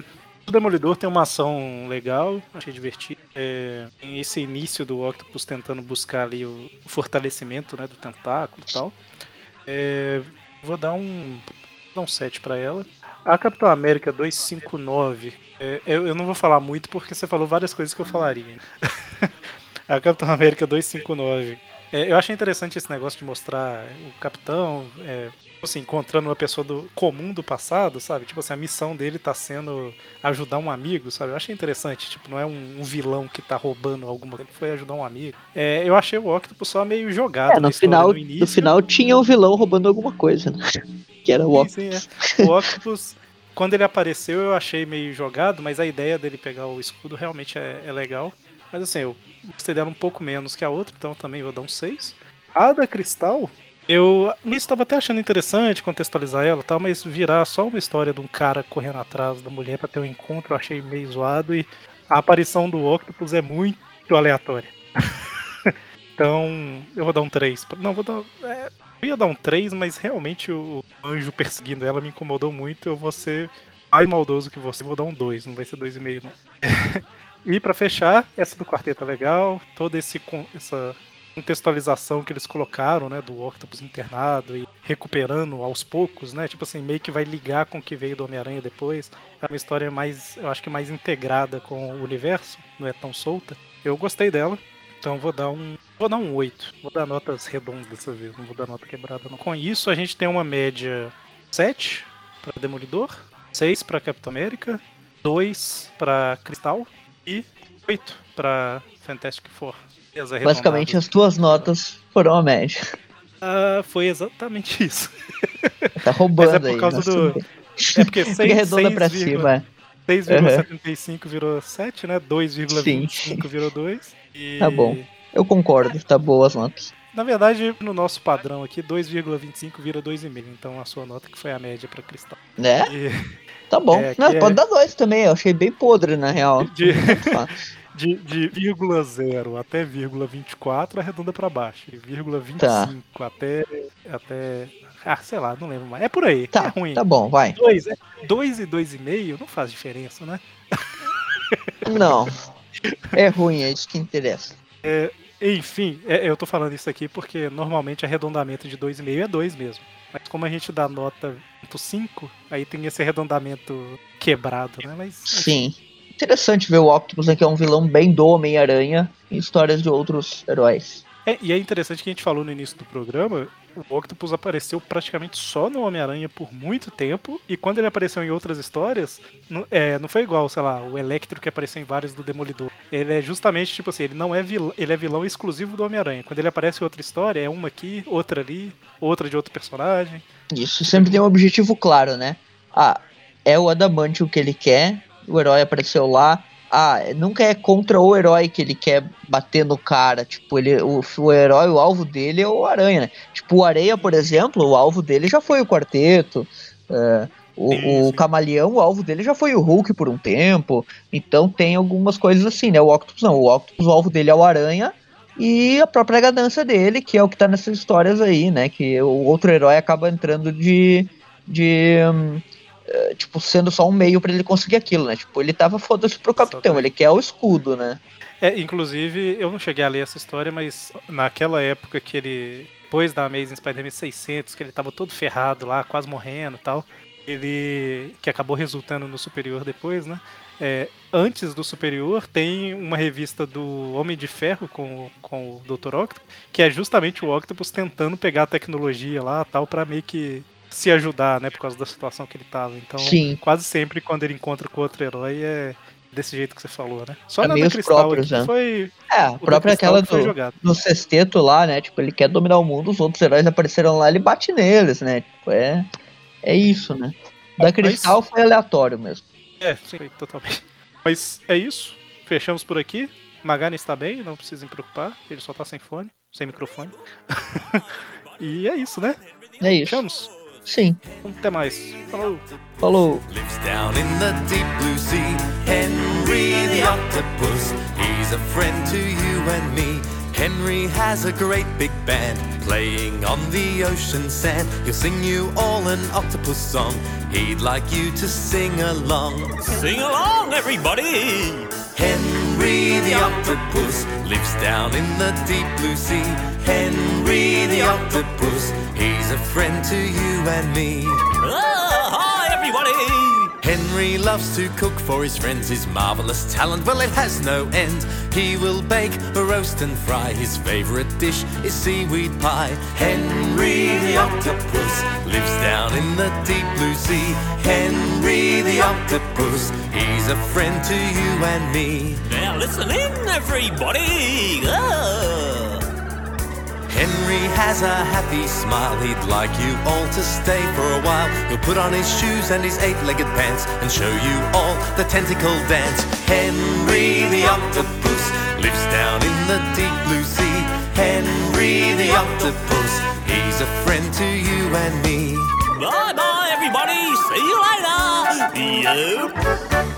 o Demolidor tem uma ação legal, achei divertido. É, esse início do Octopus tentando buscar ali o fortalecimento né, do tentáculo e tal. É, vou dar um, dar um 7 para ela. A Capitão América 259, é, eu, eu não vou falar muito porque você falou várias coisas que eu falaria. a Capitão América 259. É, eu achei interessante esse negócio de mostrar o Capitão, é, assim, encontrando uma pessoa do comum do passado, sabe? Tipo assim, a missão dele tá sendo ajudar um amigo, sabe? Eu achei interessante, tipo, não é um, um vilão que tá roubando alguma coisa, foi ajudar um amigo. É, eu achei o Octopus só meio jogado. É, no final, no, no final tinha um vilão roubando alguma coisa, né? Que era o Octopus. Sim, sim, é. O Octopus, quando ele apareceu, eu achei meio jogado, mas a ideia dele pegar o escudo realmente é, é legal. Mas assim, eu gostei dela um pouco menos que a outra, então também vou dar um 6. A da Cristal, eu estava até achando interessante contextualizar ela tal, mas virar só uma história de um cara correndo atrás da mulher para ter um encontro, eu achei meio zoado e a aparição do Octopus é muito aleatória. então, eu vou dar um 3. Não, vou dar. É, eu ia dar um 3, mas realmente o anjo perseguindo ela me incomodou muito. Eu vou ser mais maldoso que você, vou dar um 2, não vai ser 2,5 não. e para fechar, essa do quarteto é legal, toda esse, essa contextualização que eles colocaram, né, do Octopus internado e recuperando aos poucos, né, tipo assim, meio que vai ligar com o que veio do Homem-Aranha depois. É uma história mais, eu acho que mais integrada com o universo, não é tão solta. Eu gostei dela, então vou dar um, vou dar um 8. Vou dar notas redondas dessa vez, não vou dar nota quebrada não. Com isso, a gente tem uma média 7 para Demolidor, 6 para Capitão América, 2 para Cristal e 8 para Fantastic Four. Basicamente, as tuas notas foram a média. Ah, foi exatamente isso. Tá roubando Mas é por causa do. É porque 6, arredonda pra cima. 6,75 uhum. virou 7, né? 2,25 virou 2. E... Tá bom. Eu concordo, tá boa as notas. Na verdade, no nosso padrão aqui, 2,25 vira 2,5. Então a sua nota que foi a média para Cristal. Né? E... Tá bom. É, Não, pode é... dar 2 também, eu achei bem podre, na real. De de, de vírgula 0 até vírgula 24 arredonda para baixo. E vírgula 25 tá. até, até. Ah, sei lá, não lembro mais. É por aí. Tá, é ruim. Tá bom, vai. 2 é, dois e 2,5 não faz diferença, né? Não. É ruim, é isso que interessa. É, enfim, é, eu tô falando isso aqui porque normalmente arredondamento de 2,5 é 2 mesmo. Mas como a gente dá nota 5, aí tem esse arredondamento quebrado, né? Mas, Sim interessante ver o Octopus, né, que é um vilão bem do Homem-Aranha, em histórias de outros heróis. É, e é interessante que a gente falou no início do programa, o Octopus apareceu praticamente só no Homem-Aranha por muito tempo, e quando ele apareceu em outras histórias, não, é, não foi igual, sei lá, o Electro que apareceu em vários do Demolidor. Ele é justamente, tipo assim, ele não é vilão, ele é vilão exclusivo do Homem-Aranha. Quando ele aparece em outra história, é uma aqui, outra ali, outra de outro personagem. Isso, sempre tem um objetivo claro, né? Ah, é o Adamantio que ele quer, o herói apareceu lá. Ah, nunca é contra o herói que ele quer bater no cara. Tipo, ele, o, o herói, o alvo dele é o Aranha, né? Tipo, o Areia, por exemplo, o alvo dele já foi o quarteto. Uh, o, sim, o Camaleão, o alvo dele já foi o Hulk por um tempo. Então tem algumas coisas assim, né? O Octopus não. O Octopus, o alvo dele é o Aranha. E a própria ganância dele, que é o que tá nessas histórias aí, né? Que o outro herói acaba entrando de. de um, eh, tipo, sendo só um meio para ele conseguir aquilo, né? Tipo, ele tava foda-se pro capitão, ele quer o escudo, né? É, inclusive, eu não cheguei a ler essa história, mas naquela época que ele, depois da Amazing Spider-Man 600, que ele tava todo ferrado lá, quase morrendo e tal, ele, que acabou resultando no Superior depois, né? É, antes do Superior tem uma revista do Homem de Ferro com, com o Dr. Octopus, que é justamente o Octopus tentando pegar a tecnologia lá tal para meio que se ajudar, né, por causa da situação que ele tava. Então, Sim. quase sempre quando ele encontra com outro herói é desse jeito que você falou, né? Só é na do Cristal próprios, né? foi. É, a própria aquela do, do sexteto lá, né? Tipo, ele quer dominar o mundo, os outros heróis apareceram lá, ele bate neles, né? Tipo, é, é isso, né? Da Cristal Mas... foi aleatório mesmo. É, sim, totalmente. Mas é isso. Fechamos por aqui. Magani está bem, não precisem preocupar. Ele só tá sem fone, sem microfone. e é isso, né? É isso. Fechamos? Sim. Até mais. Falou. Falou. down in the deep blue sea. Henry the octopus, he's a friend to you and me. Henry has a great big band playing on the ocean sand. He'll sing you all an octopus song. He'd like you to sing along. Sing along, everybody! Henry the octopus lives down in the deep blue sea. Henry the octopus, he's a friend to you and me. Ah, hi, everybody! Henry loves to cook for his friends. His marvelous talent, well, it has no end. He will bake, roast, and fry. His favorite dish is seaweed pie. Henry the octopus lives down in the deep blue sea. Henry the octopus, he's a friend to you and me. Now listen in, everybody! Henry has a happy smile. He'd like you all to stay for a while. He'll put on his shoes and his eight-legged pants and show you all the tentacle dance. Henry the octopus lives down in the deep blue sea. Henry the octopus, he's a friend to you and me. Bye bye, everybody! See you later! Yep.